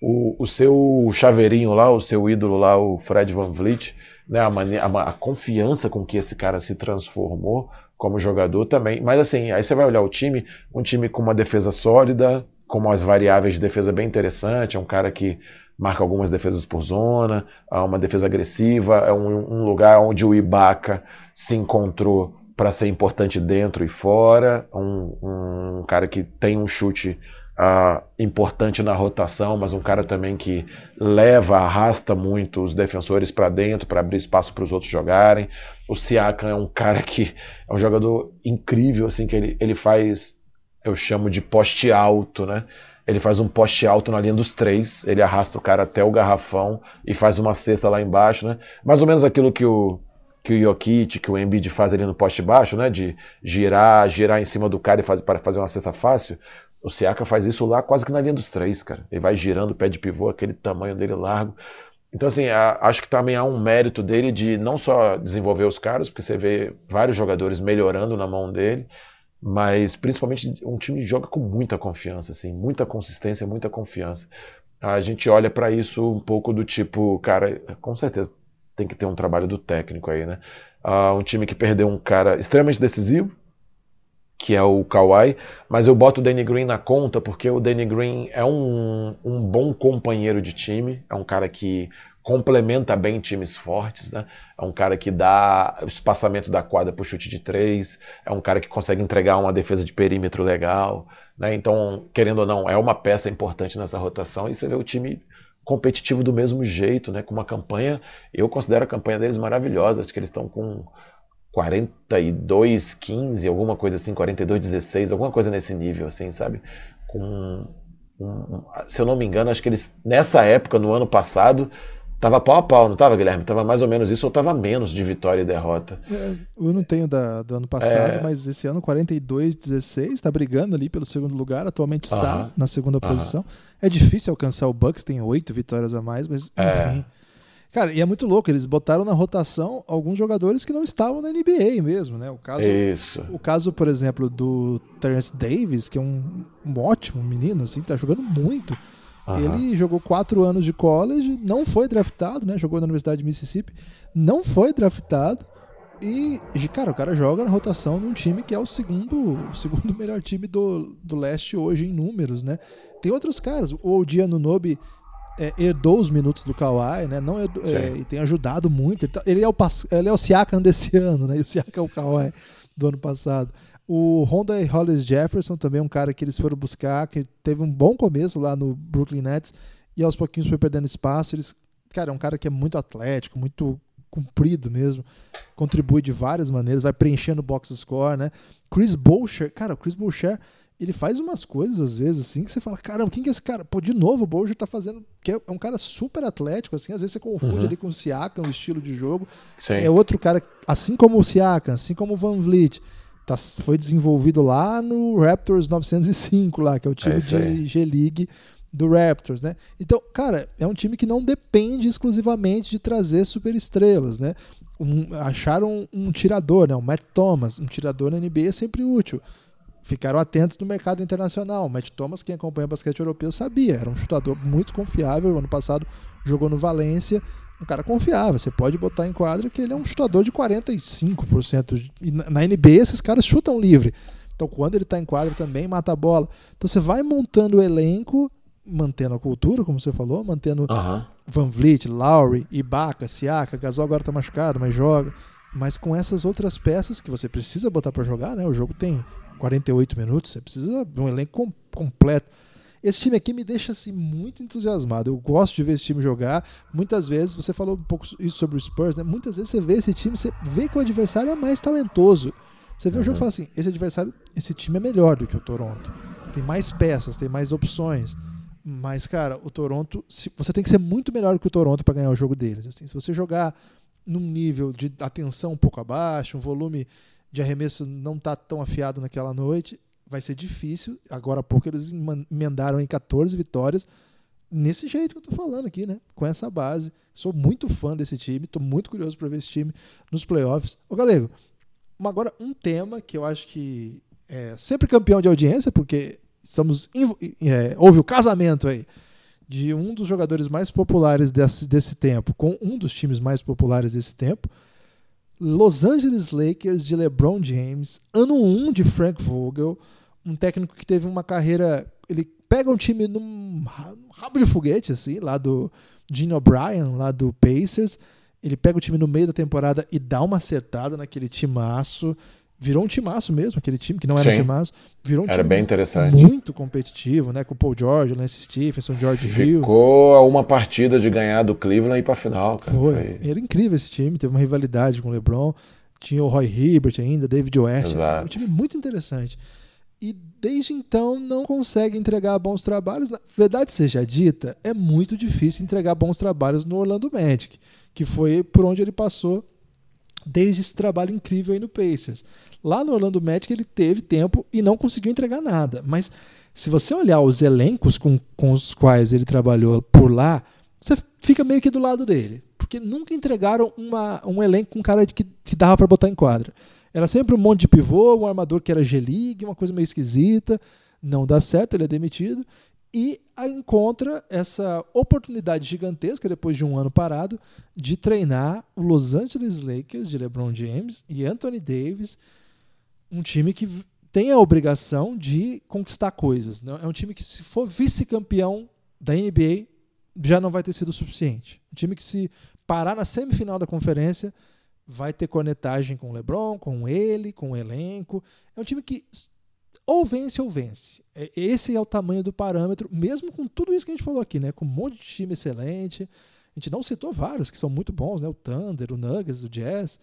O, o seu chaveirinho lá, o seu ídolo lá, o Fred Van Vliet, né, a, a, a confiança com que esse cara se transformou como jogador também. Mas assim, aí você vai olhar o time, um time com uma defesa sólida, com umas variáveis de defesa bem interessante, é um cara que marca algumas defesas por zona, uma defesa agressiva, é um, um lugar onde o Ibaka se encontrou para ser importante dentro e fora, um, um, cara que tem um chute uh, importante na rotação, mas um cara também que leva, arrasta muito os defensores para dentro para abrir espaço para os outros jogarem. O Siakam é um cara que é um jogador incrível, assim que ele, ele faz, eu chamo de poste alto, né? Ele faz um poste alto na linha dos três, ele arrasta o cara até o garrafão e faz uma cesta lá embaixo, né? Mais ou menos aquilo que o que o Jokic, que o Embiid faz ali no poste baixo, né? De girar, girar em cima do cara e fazer para fazer uma cesta fácil. O Siaka faz isso lá quase que na linha dos três, cara. Ele vai girando o pé de pivô, aquele tamanho dele largo. Então, assim, acho que também há um mérito dele de não só desenvolver os caras, porque você vê vários jogadores melhorando na mão dele, mas principalmente um time que joga com muita confiança, assim, muita consistência, muita confiança. A gente olha para isso um pouco do tipo, cara, com certeza tem que ter um trabalho do técnico aí, né? Uh, um time que perdeu um cara extremamente decisivo, que é o Kawhi, mas eu boto o Danny Green na conta porque o Danny Green é um, um bom companheiro de time, é um cara que complementa bem times fortes, né? É um cara que dá espaçamento da quadra para o chute de três, é um cara que consegue entregar uma defesa de perímetro legal, né? Então, querendo ou não, é uma peça importante nessa rotação e você vê o time competitivo do mesmo jeito, né? Com uma campanha, eu considero a campanha deles maravilhosa, acho que eles estão com 42, 15, alguma coisa assim, 42, 16, alguma coisa nesse nível, assim, sabe? Com um, se eu não me engano, acho que eles, nessa época, no ano passado, Tava pau a pau, não tava, Guilherme? Tava mais ou menos isso, ou tava menos de vitória e derrota? É, eu não tenho da, do ano passado, é... mas esse ano 42-16, tá brigando ali pelo segundo lugar, atualmente está uh -huh. na segunda uh -huh. posição. É difícil alcançar o Bucks, tem oito vitórias a mais, mas é. Cara, e é muito louco, eles botaram na rotação alguns jogadores que não estavam na NBA mesmo, né? O caso, Isso. O caso, por exemplo, do Terence Davis, que é um, um ótimo menino, assim, tá jogando muito. Uhum. Ele jogou quatro anos de college, não foi draftado, né? Jogou na Universidade de Mississippi, não foi draftado. E, cara, o cara joga na rotação de um time que é o segundo, o segundo melhor time do, do leste hoje em números, né? Tem outros caras. O Odia Nunobi é, herdou os minutos do Kawhi, né? Não herdou, é, e tem ajudado muito. Ele, tá, ele, é o, ele é o Siakam desse ano, né? E o Siakam é o Kawhi do ano passado. O Honda e Hollis Jefferson também é um cara que eles foram buscar, que teve um bom começo lá no Brooklyn Nets e aos pouquinhos foi perdendo espaço. Eles, cara, é um cara que é muito atlético, muito comprido mesmo, contribui de várias maneiras, vai preenchendo o box score, né? Chris Boucher, cara, o Chris Boucher, ele faz umas coisas às vezes assim que você fala, caramba, quem que é esse cara? Pô, de novo o Boucher tá fazendo, que é um cara super atlético assim, às vezes você confunde uhum. ali com o Siakam, o estilo de jogo. Sim. É outro cara, assim como o Siakam, assim como o Van Vliet, tá, foi desenvolvido lá no Raptors 905, lá, que é o time é de G-League do Raptors, né? Então, cara, é um time que não depende exclusivamente de trazer superestrelas, né? Um, acharam um, um tirador, né? O Matt Thomas, um tirador na NBA é sempre útil. Ficaram atentos no mercado internacional. O Matt Thomas, quem acompanha basquete europeu, sabia. Era um chutador muito confiável. Ano passado jogou no Valência um cara confiável. Você pode botar em quadra que ele é um chutador de 45%. E na NBA esses caras chutam livre. Então, quando ele está em quadra também mata a bola. Então, você vai montando o elenco, mantendo a cultura, como você falou, mantendo Van Vliet, Lowry, Ibaka, Siaka, Gasol agora está machucado, mas joga. Mas com essas outras peças que você precisa botar para jogar, né? O jogo tem 48 minutos, você precisa de um elenco com, completo. Esse time aqui me deixa assim muito entusiasmado. Eu gosto de ver esse time jogar. Muitas vezes, você falou um pouco isso sobre o Spurs, né? Muitas vezes você vê esse time, você vê que o adversário é mais talentoso. Você vê uhum. o jogo e fala assim: esse adversário, esse time é melhor do que o Toronto. Tem mais peças, tem mais opções. Mas, cara, o Toronto, você tem que ser muito melhor que o Toronto para ganhar o jogo deles. Assim, se você jogar num nível de atenção um pouco abaixo, um volume de arremesso não tá tão afiado naquela noite, vai ser difícil. Agora há pouco eles emendaram em 14 vitórias. Nesse jeito que eu tô falando aqui, né? Com essa base. Sou muito fã desse time, tô muito curioso para ver esse time nos playoffs. Ô, Galego, agora um tema que eu acho que é sempre campeão de audiência, porque estamos é, houve o casamento aí de um dos jogadores mais populares desse, desse tempo com um dos times mais populares desse tempo. Los Angeles Lakers de LeBron James, ano 1 um de Frank Vogel, um técnico que teve uma carreira. Ele pega um time num rabo de foguete, assim, lá do Gene O'Brien, lá do Pacers. Ele pega o time no meio da temporada e dá uma acertada naquele timaço. Virou um timaço mesmo, aquele time que não era Sim. um timaço. Virou um era time bem interessante. muito competitivo, né? Com o Paul George, Lance Stephenson, George Hill. Ficou a uma partida de ganhar do Cleveland e ir pra final, cara. Foi. Foi. Era incrível esse time, teve uma rivalidade com o LeBron. Tinha o Roy Hibbert ainda, David West. Um time muito interessante e desde então não consegue entregar bons trabalhos. Na verdade seja dita, é muito difícil entregar bons trabalhos no Orlando Magic, que foi por onde ele passou desde esse trabalho incrível aí no Pacers. Lá no Orlando Magic ele teve tempo e não conseguiu entregar nada, mas se você olhar os elencos com, com os quais ele trabalhou por lá, você fica meio que do lado dele, porque nunca entregaram uma, um elenco com um cara que, que dava para botar em quadra. Era sempre um monte de pivô, um armador que era G-League, uma coisa meio esquisita. Não dá certo, ele é demitido. E encontra essa oportunidade gigantesca, depois de um ano parado, de treinar o Los Angeles Lakers de LeBron James e Anthony Davis, um time que tem a obrigação de conquistar coisas. Né? É um time que, se for vice-campeão da NBA, já não vai ter sido suficiente. Um time que, se parar na semifinal da conferência, vai ter cornetagem com o LeBron, com ele, com o elenco. É um time que ou vence ou vence. É, esse é o tamanho do parâmetro, mesmo com tudo isso que a gente falou aqui, né? Com um monte de time excelente. A gente não citou vários que são muito bons, né? O Thunder, o Nuggets, o Jazz,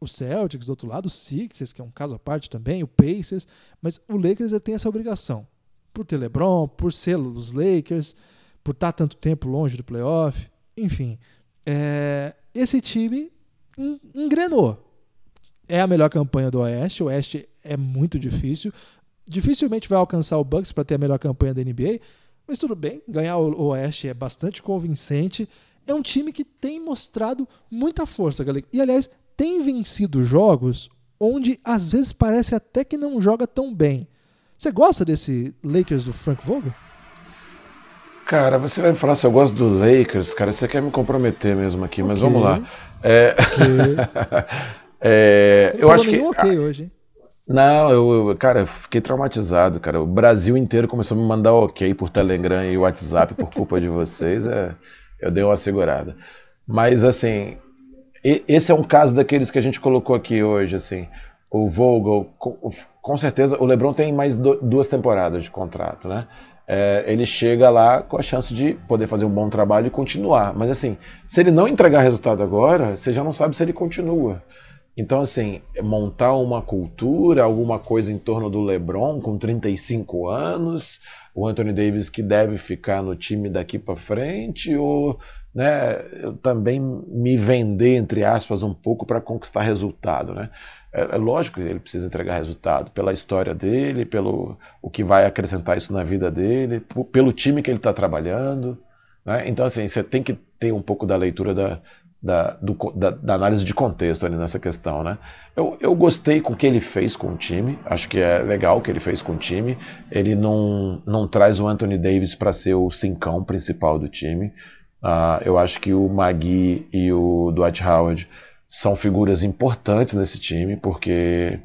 o Celtics do outro lado, o Sixers, que é um caso à parte também, o Pacers. Mas o Lakers tem essa obrigação. Por ter LeBron, por ser os Lakers, por estar tanto tempo longe do playoff. Enfim, é, esse time engrenou. É a melhor campanha do Oeste. O Oeste é muito difícil. Dificilmente vai alcançar o Bucks para ter a melhor campanha da NBA, mas tudo bem, ganhar o Oeste é bastante convincente. É um time que tem mostrado muita força, galera. E aliás, tem vencido jogos onde às vezes parece até que não joga tão bem. Você gosta desse Lakers do Frank Vogel? Cara, você vai me falar se eu gosto do Lakers, cara, você quer me comprometer mesmo aqui, okay. mas vamos lá. É... Okay. é... eu acho que. Ok hoje, hein? Não, eu, eu, cara, eu fiquei traumatizado, cara. O Brasil inteiro começou a me mandar ok por Telegram e WhatsApp por culpa de vocês. É... eu dei uma segurada. Mas assim, esse é um caso daqueles que a gente colocou aqui hoje, assim. O Vogel, com, com certeza, o LeBron tem mais do, duas temporadas de contrato, né? é, ele chega lá com a chance de poder fazer um bom trabalho e continuar. Mas assim, se ele não entregar resultado agora, você já não sabe se ele continua. Então, assim, montar uma cultura, alguma coisa em torno do LeBron com 35 anos, o Anthony Davis que deve ficar no time daqui para frente, ou né, eu também me vender, entre aspas, um pouco para conquistar resultado. Né? É, é, lógico que ele precisa entregar resultado pela história dele, pelo o que vai acrescentar isso na vida dele, pelo time que ele está trabalhando. Né? Então, assim, você tem que ter um pouco da leitura da, da, do, da, da, análise de contexto ali nessa questão, né? Eu, eu gostei com o que ele fez com o time, acho que é legal o que ele fez com o time. Ele não, não traz o Anthony Davis para ser o cincão principal do time. Uh, eu acho que o Magui e o Dwight Howard são figuras importantes nesse time, porque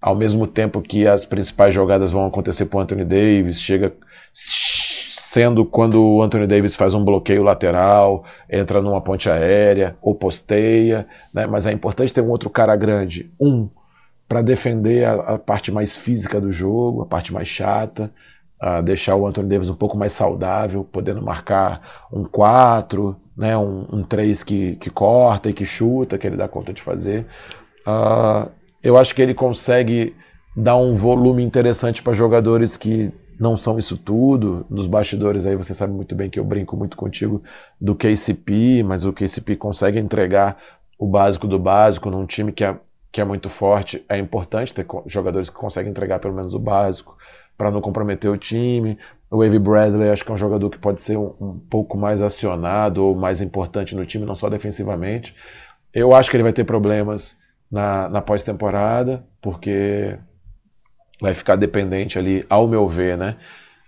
ao mesmo tempo que as principais jogadas vão acontecer para Anthony Davis, chega sendo quando o Anthony Davis faz um bloqueio lateral, entra numa ponte aérea ou posteia, né? mas é importante ter um outro cara grande, um para defender a, a, parte mais física do jogo, a parte mais chata, deixar o Anthony Davis um pouco mais saudável, podendo marcar um 4, né? um, um 3 que, que corta e que chuta, que ele dá conta de fazer. Uh, eu acho que ele consegue dar um volume interessante para jogadores que não são isso tudo. Nos bastidores aí você sabe muito bem que eu brinco muito contigo do KCP, mas o KCP consegue entregar o básico do básico num time que é, que é muito forte. É importante ter jogadores que conseguem entregar pelo menos o básico para não comprometer o time. O Wave Bradley acho que é um jogador que pode ser um, um pouco mais acionado ou mais importante no time, não só defensivamente. Eu acho que ele vai ter problemas na, na pós-temporada, porque vai ficar dependente ali, ao meu ver, né?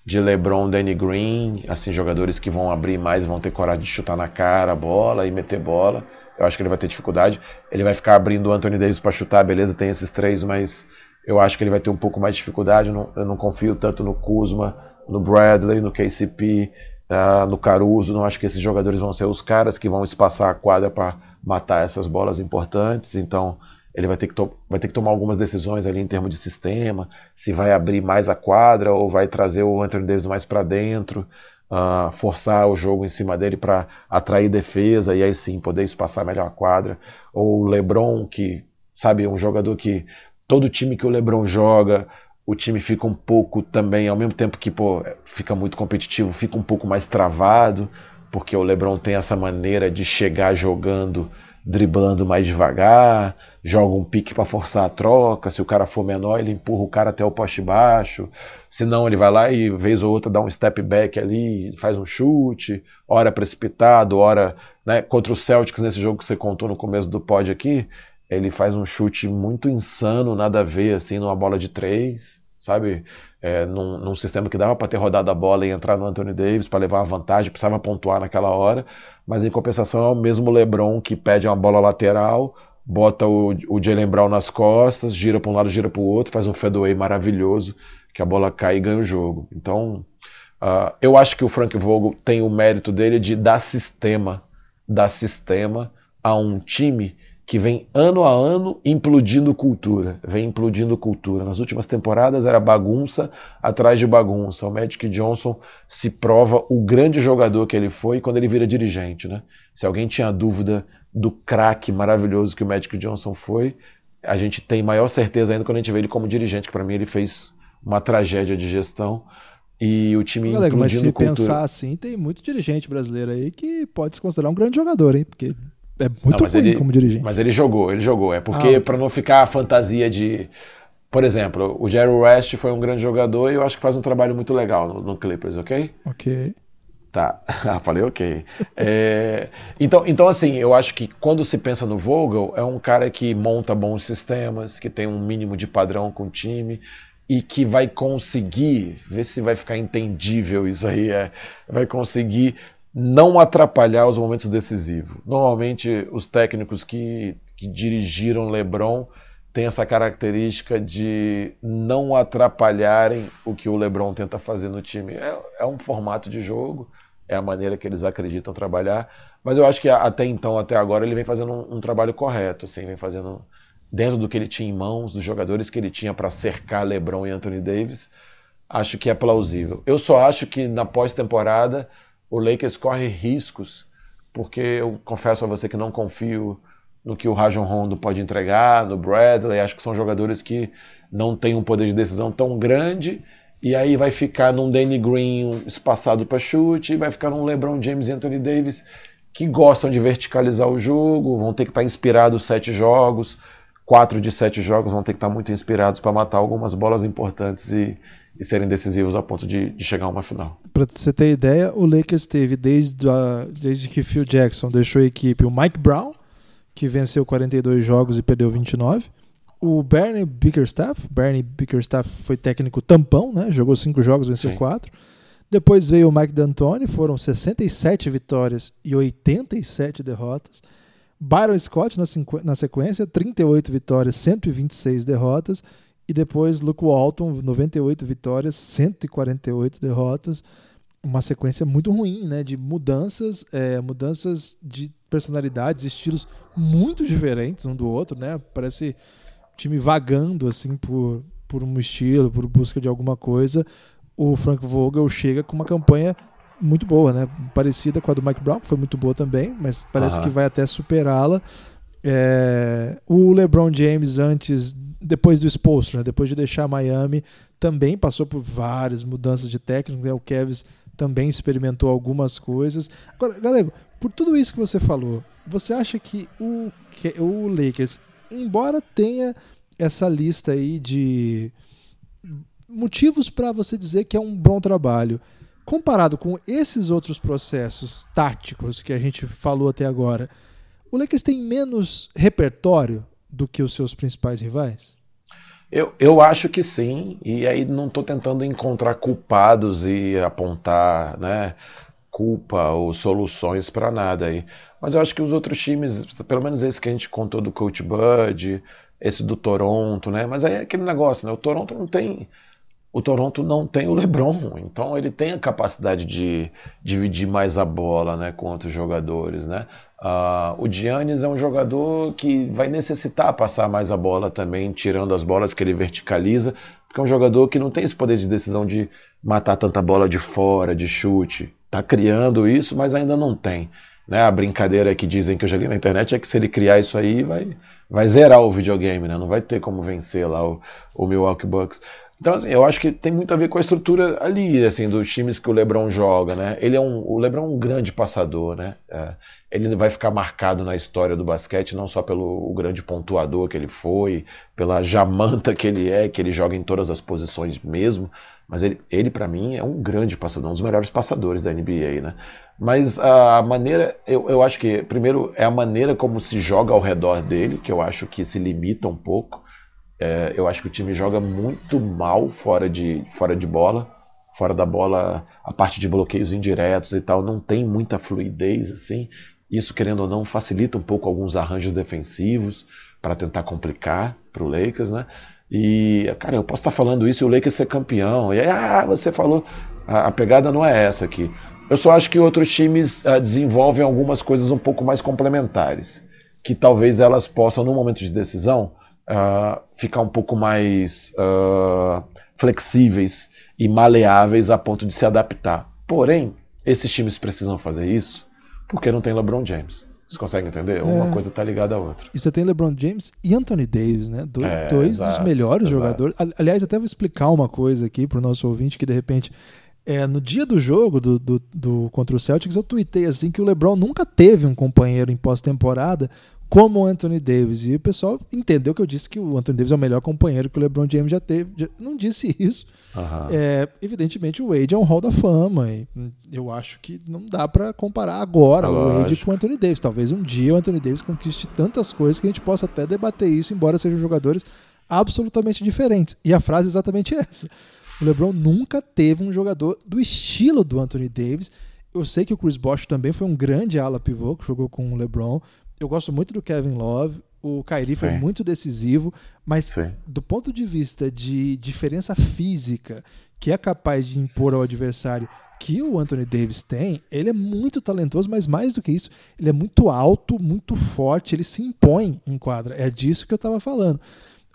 De LeBron, Danny Green, assim, jogadores que vão abrir mais, vão ter coragem de chutar na cara a bola e meter bola. Eu acho que ele vai ter dificuldade. Ele vai ficar abrindo o Anthony Davis para chutar, beleza, tem esses três, mas eu acho que ele vai ter um pouco mais de dificuldade. Eu não, eu não confio tanto no Kuzma, no Bradley, no KCP, uh, ah, no Caruso. Não acho que esses jogadores vão ser os caras que vão espaçar a quadra para matar essas bolas importantes. Então, ele vai ter, que vai ter que tomar algumas decisões ali em termos de sistema, se vai abrir mais a quadra ou vai trazer o Anthony Davis mais para dentro, uh, forçar o jogo em cima dele para atrair defesa e aí sim poder espaçar melhor a quadra. Ou o LeBron, que, sabe, um jogador que todo time que o LeBron joga, o time fica um pouco também, ao mesmo tempo que pô, fica muito competitivo, fica um pouco mais travado, porque o LeBron tem essa maneira de chegar jogando driblando mais devagar, joga um pique para forçar a troca. Se o cara for menor, ele empurra o cara até o poste baixo. Se não, ele vai lá e vez ou outra dá um step back ali, faz um chute, hora precipitado, hora, né, contra o Celtics nesse jogo que você contou no começo do pod aqui, ele faz um chute muito insano, nada a ver assim numa bola de três, sabe? É, num, num sistema que dava para ter rodado a bola e entrar no Anthony Davis para levar uma vantagem, precisava pontuar naquela hora mas em compensação é o mesmo LeBron que pede uma bola lateral, bota o, o Jalen Brown nas costas, gira para um lado, gira para o outro, faz um fadeaway maravilhoso, que a bola cai e ganha o jogo. Então, uh, eu acho que o Frank Vogel tem o mérito dele de dar sistema, dar sistema a um time que vem ano a ano implodindo cultura, vem implodindo cultura. Nas últimas temporadas era bagunça atrás de bagunça. O Magic Johnson se prova o grande jogador que ele foi quando ele vira dirigente, né? Se alguém tinha dúvida do craque maravilhoso que o Magic Johnson foi, a gente tem maior certeza ainda quando a gente vê ele como dirigente, que para mim ele fez uma tragédia de gestão. E o time Olha, Mas se cultura. pensar assim, tem muito dirigente brasileiro aí que pode se considerar um grande jogador, hein? Porque é muito não, ruim ele, como dirigente. Mas ele jogou, ele jogou. É porque, ah, para não ficar a fantasia de. Por exemplo, o Jerry West foi um grande jogador e eu acho que faz um trabalho muito legal no, no Clippers, ok? Ok. Tá, ah, falei ok. É, então, então, assim, eu acho que quando se pensa no Vogel, é um cara que monta bons sistemas, que tem um mínimo de padrão com o time e que vai conseguir, ver se vai ficar entendível isso aí, é, vai conseguir não atrapalhar os momentos decisivos. Normalmente, os técnicos que, que dirigiram LeBron têm essa característica de não atrapalharem o que o LeBron tenta fazer no time. É, é um formato de jogo, é a maneira que eles acreditam trabalhar, mas eu acho que até então, até agora, ele vem fazendo um, um trabalho correto, assim, vem fazendo dentro do que ele tinha em mãos, dos jogadores que ele tinha para cercar LeBron e Anthony Davis. Acho que é plausível. Eu só acho que na pós-temporada o Lakers corre riscos, porque eu confesso a você que não confio no que o Rajon Rondo pode entregar, no Bradley, acho que são jogadores que não têm um poder de decisão tão grande, e aí vai ficar num Danny Green espaçado para chute, vai ficar num LeBron James e Anthony Davis que gostam de verticalizar o jogo, vão ter que estar inspirados sete jogos, quatro de sete jogos vão ter que estar muito inspirados para matar algumas bolas importantes e e serem decisivos a ponto de, de chegar a uma final. Para você ter ideia, o Lakers teve desde, a, desde que Phil Jackson deixou a equipe o Mike Brown, que venceu 42 jogos e perdeu 29. O Bernie Bickerstaff, Bernie Bickerstaff foi técnico tampão, né? Jogou cinco jogos, venceu Sim. quatro. Depois veio o Mike D'Antoni, foram 67 vitórias e 87 derrotas. Byron Scott na, na sequência, 38 vitórias, 126 derrotas E depois Luke Walton, 98 vitórias, 148 derrotas. Uma sequência muito ruim, né? De mudanças, é, mudanças de personalidades, estilos muito diferentes um do outro, né? Parece time vagando assim por, por um estilo, por busca de alguma coisa. O Frank Vogel chega com uma campanha muito boa, né? Parecida com a do Mike Brown, que foi muito boa também, mas parece que vai até superá-la. É, o LeBron James antes, depois do exposto, né? depois de deixar Miami, também passou por várias mudanças de técnico. Né? O Kevs também experimentou algumas coisas. Agora, Galego, por tudo isso que você falou, você acha que o, o Lakers, embora tenha essa lista aí de motivos para você dizer que é um bom trabalho, comparado com esses outros processos táticos que a gente falou até agora, o Lakers tem menos repertório do que os seus principais rivais? Eu, eu acho que sim, e aí não estou tentando encontrar culpados e apontar né, culpa ou soluções para nada aí. Mas eu acho que os outros times, pelo menos esse que a gente contou do Coach Bud, esse do Toronto, né? Mas aí é aquele negócio, né? O Toronto não tem o Toronto não tem o LeBron, então ele tem a capacidade de dividir mais a bola né, com outros jogadores. Né? Uh, o Giannis é um jogador que vai necessitar passar mais a bola também, tirando as bolas que ele verticaliza, porque é um jogador que não tem esse poder de decisão de matar tanta bola de fora, de chute. Está criando isso, mas ainda não tem. Né? A brincadeira que dizem que eu li na internet é que se ele criar isso aí, vai, vai zerar o videogame, né? não vai ter como vencer lá o, o Milwaukee Bucks. Então, assim, eu acho que tem muito a ver com a estrutura ali, assim, dos times que o LeBron joga, né? Ele é um, o LeBron é um grande passador, né? É, ele vai ficar marcado na história do basquete não só pelo grande pontuador que ele foi, pela jamanta que ele é, que ele joga em todas as posições mesmo, mas ele, ele para mim, é um grande passador, um dos melhores passadores da NBA, né? Mas a maneira, eu, eu acho que, primeiro, é a maneira como se joga ao redor dele, que eu acho que se limita um pouco. É, eu acho que o time joga muito mal fora de, fora de bola. Fora da bola, a parte de bloqueios indiretos e tal, não tem muita fluidez assim. Isso, querendo ou não, facilita um pouco alguns arranjos defensivos para tentar complicar para o Lakers, né? E, cara, eu posso estar falando isso e o Lakers ser campeão. E aí, ah, você falou. A, a pegada não é essa aqui. Eu só acho que outros times uh, desenvolvem algumas coisas um pouco mais complementares. Que talvez elas possam, no momento de decisão, uh, ficar um pouco mais uh, flexíveis e maleáveis a ponto de se adaptar. Porém, esses times precisam fazer isso porque não tem LeBron James. Vocês conseguem entender? É. Uma coisa está ligada à outra. E você tem LeBron James e Anthony Davis, né? Do, é, dois exato, dos melhores exato. jogadores. Aliás, até vou explicar uma coisa aqui para o nosso ouvinte que de repente. É, no dia do jogo do, do, do, contra o Celtics, eu tuitei assim que o LeBron nunca teve um companheiro em pós-temporada como o Anthony Davis. E o pessoal entendeu que eu disse que o Anthony Davis é o melhor companheiro que o LeBron James já teve. Já, não disse isso. Uhum. É, evidentemente, o Wade é um hall da fama. E eu acho que não dá para comparar agora o Wade com o Anthony Davis. Talvez um dia o Anthony Davis conquiste tantas coisas que a gente possa até debater isso, embora sejam jogadores absolutamente diferentes. E a frase é exatamente essa. O LeBron nunca teve um jogador do estilo do Anthony Davis. Eu sei que o Chris Bosh também foi um grande ala pivô que jogou com o LeBron, eu gosto muito do Kevin Love. O Kyrie foi muito decisivo, mas Sim. do ponto de vista de diferença física que é capaz de impor ao adversário que o Anthony Davis tem, ele é muito talentoso, mas mais do que isso, ele é muito alto, muito forte, ele se impõe em quadra. É disso que eu estava falando.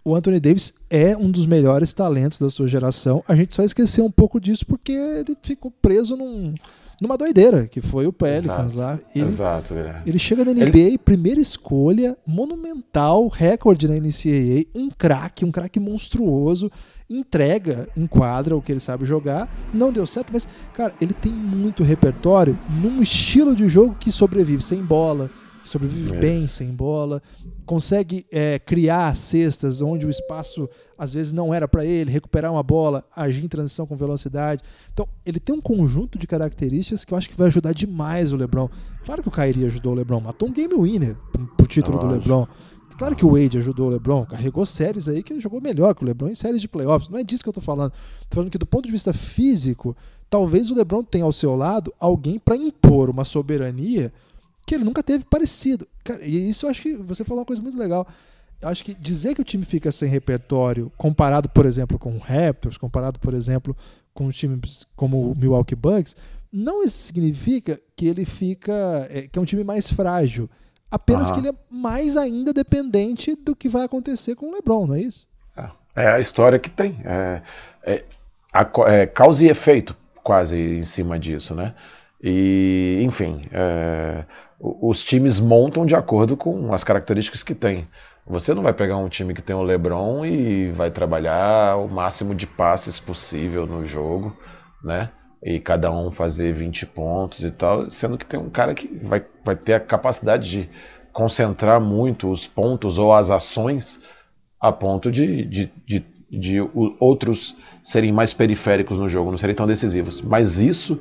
O Anthony Davis é um dos melhores talentos da sua geração. A gente só esqueceu um pouco disso porque ele ficou preso num, numa doideira, que foi o Pelicans exato, lá. Ele, exato, é. ele chega na NBA, ele... primeira escolha, monumental, recorde na NCAA, um craque, um craque monstruoso, entrega, enquadra o que ele sabe jogar. Não deu certo, mas, cara, ele tem muito repertório num estilo de jogo que sobrevive sem bola, sobrevive é. bem sem bola, consegue é, criar cestas onde o espaço às vezes não era para ele, recuperar uma bola, agir em transição com velocidade. Então, ele tem um conjunto de características que eu acho que vai ajudar demais o LeBron. Claro que o Kyrie ajudou o LeBron, matou um game winner pro título do LeBron. Claro que o Wade ajudou o LeBron, carregou séries aí que jogou melhor que o LeBron em séries de playoffs. Não é disso que eu tô falando. Tô falando que do ponto de vista físico, talvez o LeBron tenha ao seu lado alguém para impor uma soberania que ele nunca teve parecido. Cara, e isso eu acho que você falou uma coisa muito legal. Acho que dizer que o time fica sem repertório, comparado, por exemplo, com o Raptors, comparado, por exemplo, com times como o Milwaukee Bucks, não significa que ele fica. É, que é um time mais frágil. Apenas uhum. que ele é mais ainda dependente do que vai acontecer com o LeBron, não é isso? É, é a história que tem. É, é, a, é, causa e efeito quase em cima disso, né? E, enfim, é, os times montam de acordo com as características que tem. Você não vai pegar um time que tem o LeBron e vai trabalhar o máximo de passes possível no jogo, né? E cada um fazer 20 pontos e tal, sendo que tem um cara que vai, vai ter a capacidade de concentrar muito os pontos ou as ações a ponto de, de, de, de outros serem mais periféricos no jogo, não serem tão decisivos. Mas isso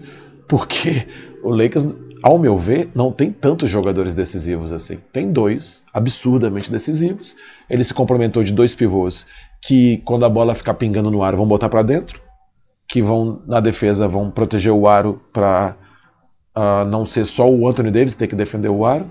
porque o Lakers ao meu ver, não tem tantos jogadores decisivos assim. Tem dois absurdamente decisivos. Ele se complementou de dois pivôs que, quando a bola ficar pingando no ar, vão botar para dentro, que vão na defesa vão proteger o aro para uh, ah, não ser só o Anthony Davis ter que defender o aro.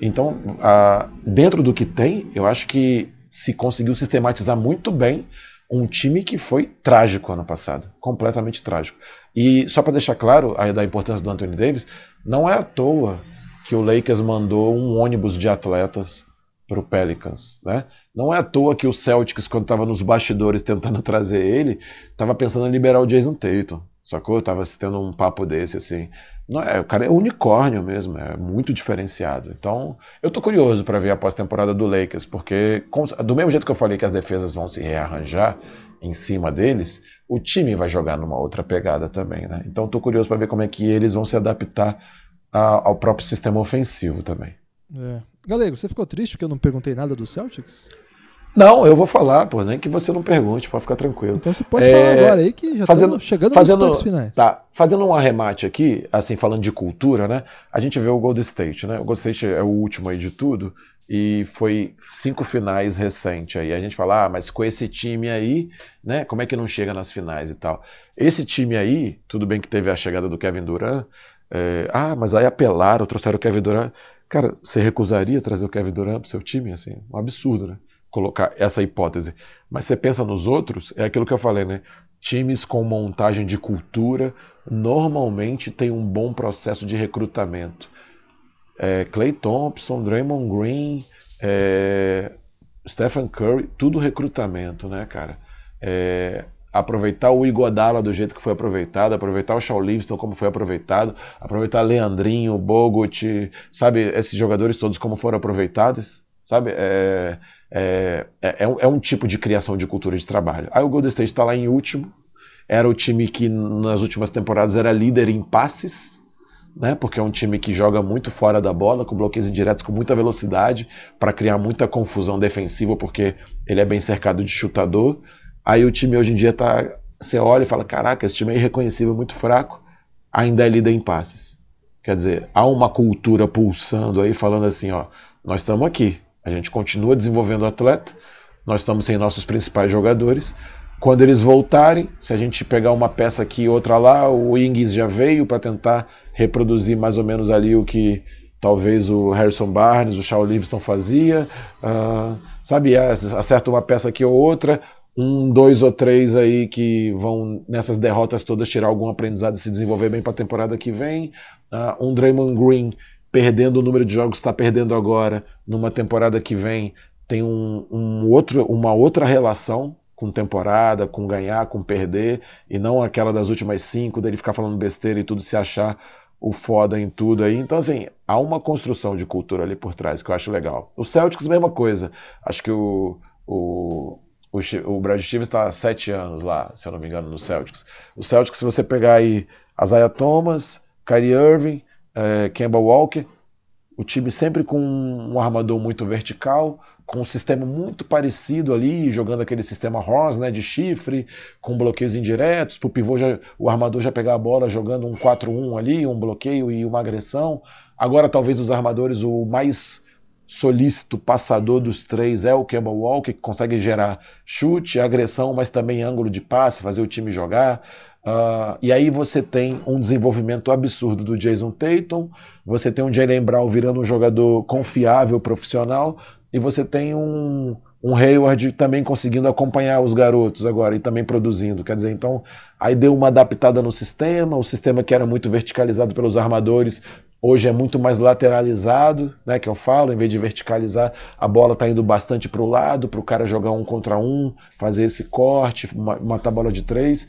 Então, uh, dentro do que tem, eu acho que se conseguiu sistematizar muito bem um time que foi trágico ano passado, completamente trágico. E só para deixar claro a da importância do Anthony Davis, não é à toa que o Lakers mandou um ônibus de atletas para o Pelicans, né? Não é à toa que o Celtics, quando estava nos bastidores tentando trazer ele, estava pensando em liberar o Jason Tatum, sacou? Tava tendo um papo desse assim. Não é, o cara é unicórnio mesmo, é muito diferenciado. Então, eu tô curioso para ver a pós-temporada do Lakers, porque do mesmo jeito que eu falei que as defesas vão se rearranjar em cima deles, o time vai jogar numa outra pegada também, né? Então, tô curioso para ver como é que eles vão se adaptar a, ao próprio sistema ofensivo também. É. Galego, você ficou triste porque eu não perguntei nada do Celtics? Não, eu vou falar, pô, nem que você não pergunte, pode ficar tranquilo. Então você pode é, falar agora aí que já fazendo, chegando fazendo, nos finais. Tá, fazendo um arremate aqui, assim, falando de cultura, né? A gente vê o Golden State, né? O Golden State é o último aí de tudo e foi cinco finais recente aí. A gente fala, ah, mas com esse time aí, né? Como é que não chega nas finais e tal? Esse time aí, tudo bem que teve a chegada do Kevin Durant, é, ah, mas aí apelaram, trouxeram o Kevin Durant. Cara, você recusaria trazer o Kevin Durant pro seu time? Assim, um absurdo, né? colocar essa hipótese. Mas você pensa nos outros, é aquilo que eu falei, né? Times com montagem de cultura normalmente têm um bom processo de recrutamento. É, Clay Thompson, Draymond Green, é, Stephen Curry, tudo recrutamento, né, cara? É, aproveitar o Igodala do jeito que foi aproveitado, aproveitar o Shaw Livingston como foi aproveitado, aproveitar Leandrinho, Bogut, sabe, esses jogadores todos como foram aproveitados, sabe? É, é, é, é, é, um tipo de criação de cultura de trabalho. Aí o Golden State está lá em último, era o time que nas últimas temporadas era líder em passes, né? Porque é um time que joga muito fora da bola, com bloqueios indiretos com muita velocidade, para criar muita confusão defensiva, porque ele é bem cercado de chutador. Aí o time hoje em dia tá. Você olha e fala: caraca, esse time é irreconhecível, muito fraco, ainda é líder em passes. Quer dizer, há uma cultura pulsando aí, falando assim: ó, nós estamos aqui, a gente continua desenvolvendo o atleta, nós estamos sem nossos principais jogadores. Quando eles voltarem, se a gente pegar uma peça aqui e outra lá, o Ings já veio para tentar reproduzir mais ou menos ali o que talvez o Harrison Barnes, o Shaw Livingston fazia, uh, sabe, acerta uma peça aqui ou outra, um, dois ou três aí que vão nessas derrotas todas tirar algum aprendizado e se desenvolver bem para a temporada que vem, uh, um Draymond Green perdendo o número de jogos está perdendo agora, numa temporada que vem, tem um, um outro, uma outra relação com temporada, com ganhar, com perder, e não aquela das últimas cinco, dele ficar falando besteira e tudo se achar o foda em tudo aí. Então, assim, há uma construção de cultura ali por trás que eu acho legal. O Celtics, mesma coisa. Acho que o, o, o, Brad Stevens está há sete anos lá, se eu não me engano, no Celtics. O Celtics, se você pegar aí Isaiah Thomas, Kyrie Irving, é, Kemba Walker, o time sempre com um armador muito vertical, com um sistema muito parecido ali, jogando aquele sistema Horns, né, de chifre, com bloqueios indiretos, para o pivô já, o armador já pegar a bola jogando um 4-1 ali, um bloqueio e uma agressão. Agora talvez os armadores o mais solícito passador dos três é o Kemba Walker, que consegue gerar chute, agressão, mas também ângulo de passe, fazer o time jogar. Uh, e aí você tem um desenvolvimento absurdo do Jason Tatum, você tem um Jalen Brown virando um jogador confiável, profissional, e você tem um, um Hayward também conseguindo acompanhar os garotos agora e também produzindo. Quer dizer, então aí deu uma adaptada no sistema, o sistema que era muito verticalizado pelos armadores Hoje é muito mais lateralizado, né, que eu falo, em vez de verticalizar, a bola está indo bastante para o lado, para o cara jogar um contra um, fazer esse corte, matar a bola de três.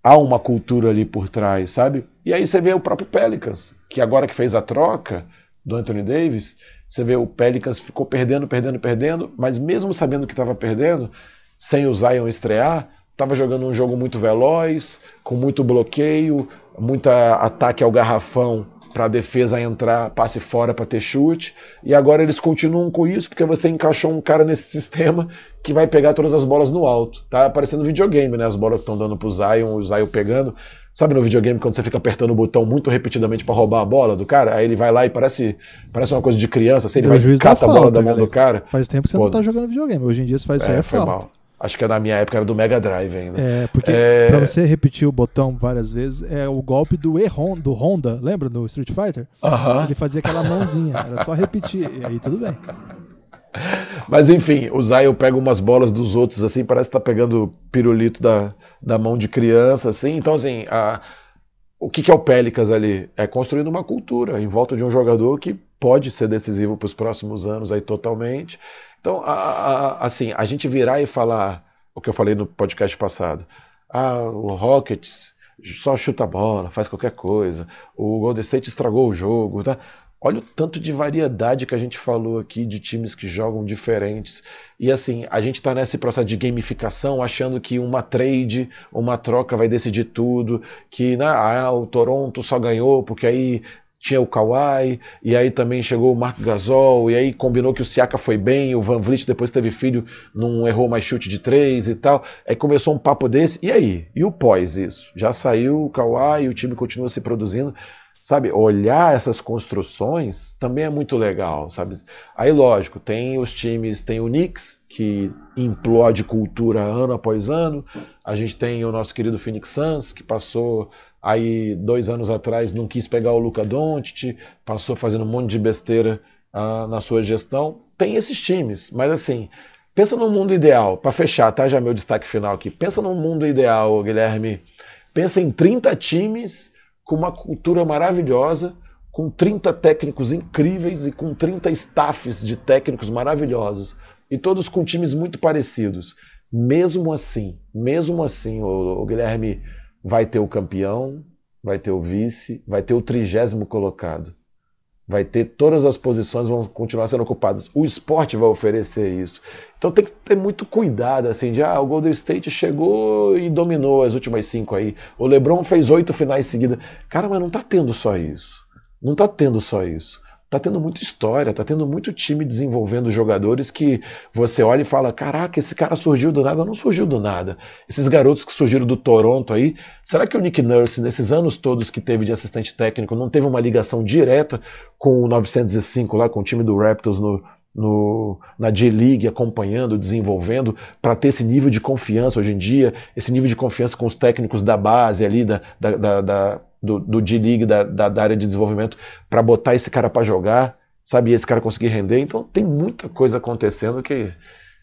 Há uma cultura ali por trás, sabe? E aí você vê o próprio Pelicans, que agora que fez a troca do Anthony Davis, você vê o Pelicans ficou perdendo, perdendo, perdendo, mas mesmo sabendo que estava perdendo, sem o Zion estrear, estava jogando um jogo muito veloz, com muito bloqueio, muito ataque ao garrafão para a defesa entrar, passe fora para ter chute. E agora eles continuam com isso porque você encaixou um cara nesse sistema que vai pegar todas as bolas no alto. Tá parecendo videogame, né? As bolas que estão dando pro Zion, o Zion pegando. Sabe no videogame quando você fica apertando o botão muito repetidamente para roubar a bola do cara? Aí ele vai lá e parece, parece uma coisa de criança, assim, ele vai e cata a bola da mão do cara. Faz tempo que você Pô, não tá jogando videogame. Hoje em dia você faz isso é, aí é falta. Mal. Acho que na minha época era do Mega Drive ainda. É, porque é... pra você repetir o botão várias vezes, é o golpe do E do Honda, lembra do Street Fighter? Uh -huh. Ele fazia aquela mãozinha, era só repetir, e aí tudo bem. Mas enfim, o Zion pega umas bolas dos outros, assim, parece que tá pegando pirulito da, da mão de criança, assim. Então, assim, a, o que, que é o Pelicans ali? É construindo uma cultura em volta de um jogador que pode ser decisivo para os próximos anos aí totalmente. Então, a, a, assim, a gente virar e falar o que eu falei no podcast passado. Ah, o Rockets só chuta a bola, faz qualquer coisa. O Golden State estragou o jogo, tá? Olha o tanto de variedade que a gente falou aqui de times que jogam diferentes. E assim, a gente está nesse processo de gamificação, achando que uma trade, uma troca vai decidir tudo, que né, ah, o Toronto só ganhou porque aí tinha o Kawhi, e aí também chegou o Mark Gasol, e aí combinou que o Siaka foi bem, o Van Vliet depois teve filho, não errou mais chute de três e tal. Aí começou um papo desse, e aí? E o pós isso? Já saiu o Kawhi, o time continua se produzindo. Sabe, olhar essas construções também é muito legal, sabe? Aí, lógico, tem os times, tem o Knicks, que implode cultura ano após ano. A gente tem o nosso querido Phoenix Suns, que passou aí dois anos atrás não quis pegar o Luca Doncic, passou fazendo um monte de besteira uh, na sua gestão. Tem esses times, mas assim, pensa no mundo ideal, para fechar, tá? Já meu destaque final aqui. Pensa no mundo ideal, Guilherme. Pensa em 30 times com uma cultura maravilhosa, com 30 técnicos incríveis e com 30 staffs de técnicos maravilhosos, e todos com times muito parecidos. Mesmo assim, mesmo assim, o, o Guilherme, vai ter o campeão, vai ter o vice, vai ter o trigésimo colocado. Vai ter todas as posições vão continuar sendo ocupadas. O esporte vai oferecer isso. Então tem que ter muito cuidado, assim, de ah, o Golden State chegou e dominou as últimas cinco aí. O LeBron fez oito finais seguidas. Cara, mas não tá tendo só isso. Não tá tendo só isso tá tendo muita história, tá tendo muito time desenvolvendo jogadores que você olha e fala: caraca, esse cara surgiu do nada. Não surgiu do nada. Esses garotos que surgiram do Toronto aí, será que o Nick Nurse, nesses anos todos que teve de assistente técnico, não teve uma ligação direta com o 905 lá, com o time do Raptors no, no, na G-League, acompanhando, desenvolvendo, para ter esse nível de confiança hoje em dia, esse nível de confiança com os técnicos da base ali, da, da, da, da do, do D-League, da, da, da, área de desenvolvimento, para botar esse cara para jogar, sabe? E esse cara conseguir render. Então tem muita coisa acontecendo que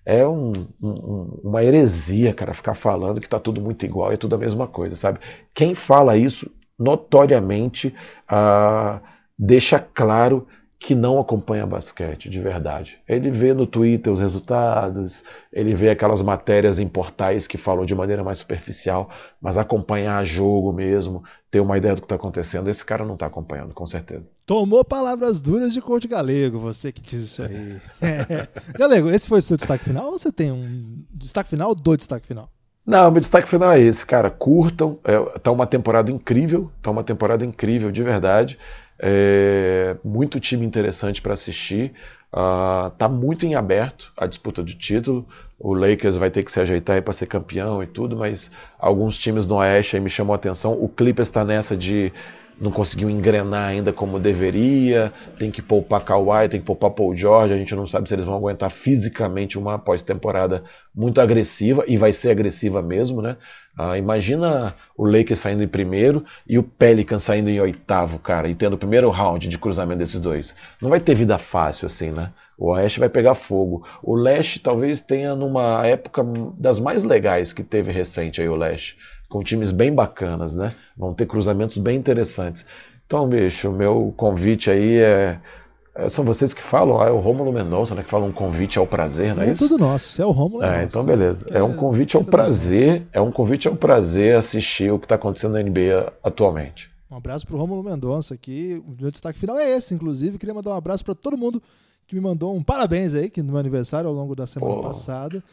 é um, um, uma heresia, cara, ficar falando que tá tudo muito igual, é tudo a mesma coisa, sabe? Quem fala isso, notoriamente, uh, deixa claro que não acompanha basquete de verdade. Ele vê no Twitter os resultados, ele vê aquelas matérias em portais que falam de maneira mais superficial, mas acompanhar jogo mesmo, ter uma ideia do que está acontecendo, esse cara não está acompanhando, com certeza. Tomou palavras duras de coach galego, você que diz isso aí. É. Galego, esse foi o seu destaque final ou você tem um destaque final do destaque final? Não, meu destaque final é esse, cara. Curtam, é, tá uma temporada incrível, tá uma temporada incrível de verdade. É, muito time interessante para assistir. Uh, tá muito em aberto a disputa de título. O Lakers vai ter que se ajeitar para ser campeão e tudo, mas alguns times no Oeste me chamam a atenção. O Clippers está nessa de não conseguiu engrenar ainda como deveria, tem que poupar Kawhi, tem que poupar Paul George, a gente não sabe se eles vão aguentar fisicamente uma pós-temporada muito agressiva, e vai ser agressiva mesmo, né? Ah, imagina o Lakers saindo em primeiro e o Pelican saindo em oitavo, cara, e tendo o primeiro round de cruzamento desses dois. Não vai ter vida fácil assim, né? O Oeste vai pegar fogo. O Leste talvez tenha numa época das mais legais que teve recente aí o Leste com times bem bacanas, né? Vão ter cruzamentos bem interessantes. Então, bicho, o meu convite aí é, é. São vocês que falam, ah, é o Rômulo Mendonça, né? Que fala um convite ao prazer, não é, é isso? É tudo nosso, é o Rômulo É, então beleza. É um convite ao prazer, é um convite ao prazer assistir o que está acontecendo na NBA atualmente. Um abraço para o Rômulo Mendonça aqui. O meu destaque final é esse, inclusive. Queria mandar um abraço para todo mundo que me mandou um parabéns aí, que no meu aniversário ao longo da semana passada.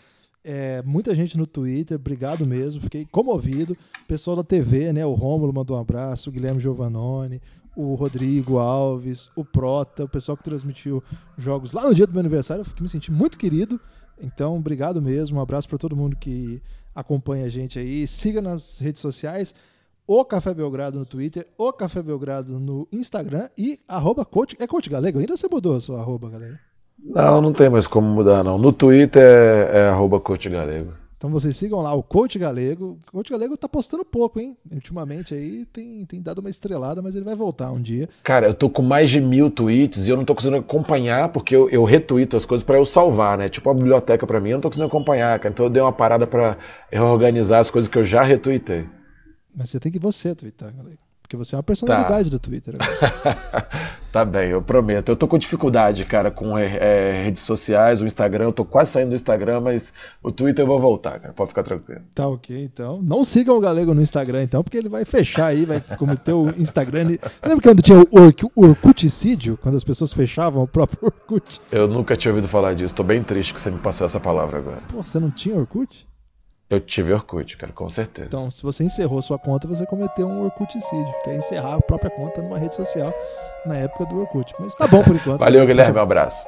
É, muita gente no Twitter, obrigado mesmo, fiquei comovido. Pessoal da TV, né? O Rômulo mandou um abraço, o Guilherme Giovannone, o Rodrigo Alves, o Prota, o pessoal que transmitiu jogos lá no dia do meu aniversário, eu me senti muito querido. Então, obrigado mesmo. Um abraço para todo mundo que acompanha a gente aí. Siga nas redes sociais, o Café Belgrado no Twitter, o Café Belgrado no Instagram e arroba coach, é coach galego. Ainda você mudou a sua arroba, galera? Não, não tem mais como mudar, não. No Twitter é, é arroba Coach Galego. Então vocês sigam lá o Coach Galego. O Coach Galego tá postando pouco, hein? Ultimamente aí tem, tem dado uma estrelada, mas ele vai voltar um dia. Cara, eu tô com mais de mil tweets e eu não tô conseguindo acompanhar porque eu, eu retuito as coisas para eu salvar, né? Tipo a biblioteca para mim, eu não tô conseguindo acompanhar, cara. Então eu dei uma parada para reorganizar as coisas que eu já retuitei. Mas você tem que você twittar, Galego. Porque você é uma personalidade tá. do Twitter. tá bem, eu prometo. Eu tô com dificuldade, cara, com é, é, redes sociais, o Instagram. Eu tô quase saindo do Instagram, mas o Twitter eu vou voltar, cara. Pode ficar tranquilo. Tá ok, então. Não sigam o Galego no Instagram, então, porque ele vai fechar aí, vai cometer o Instagram. Lembra quando tinha o Orkuticídio? Quando as pessoas fechavam o próprio Orkut? Eu nunca tinha ouvido falar disso. Tô bem triste que você me passou essa palavra agora. Pô, você não tinha Orkut? Eu tive Orkut, cara, com certeza. Então, se você encerrou sua conta, você cometeu um Orkuticídio, que é encerrar a própria conta numa rede social na época do Orkut. Mas tá bom por enquanto. Valeu, Guilherme, um abraço.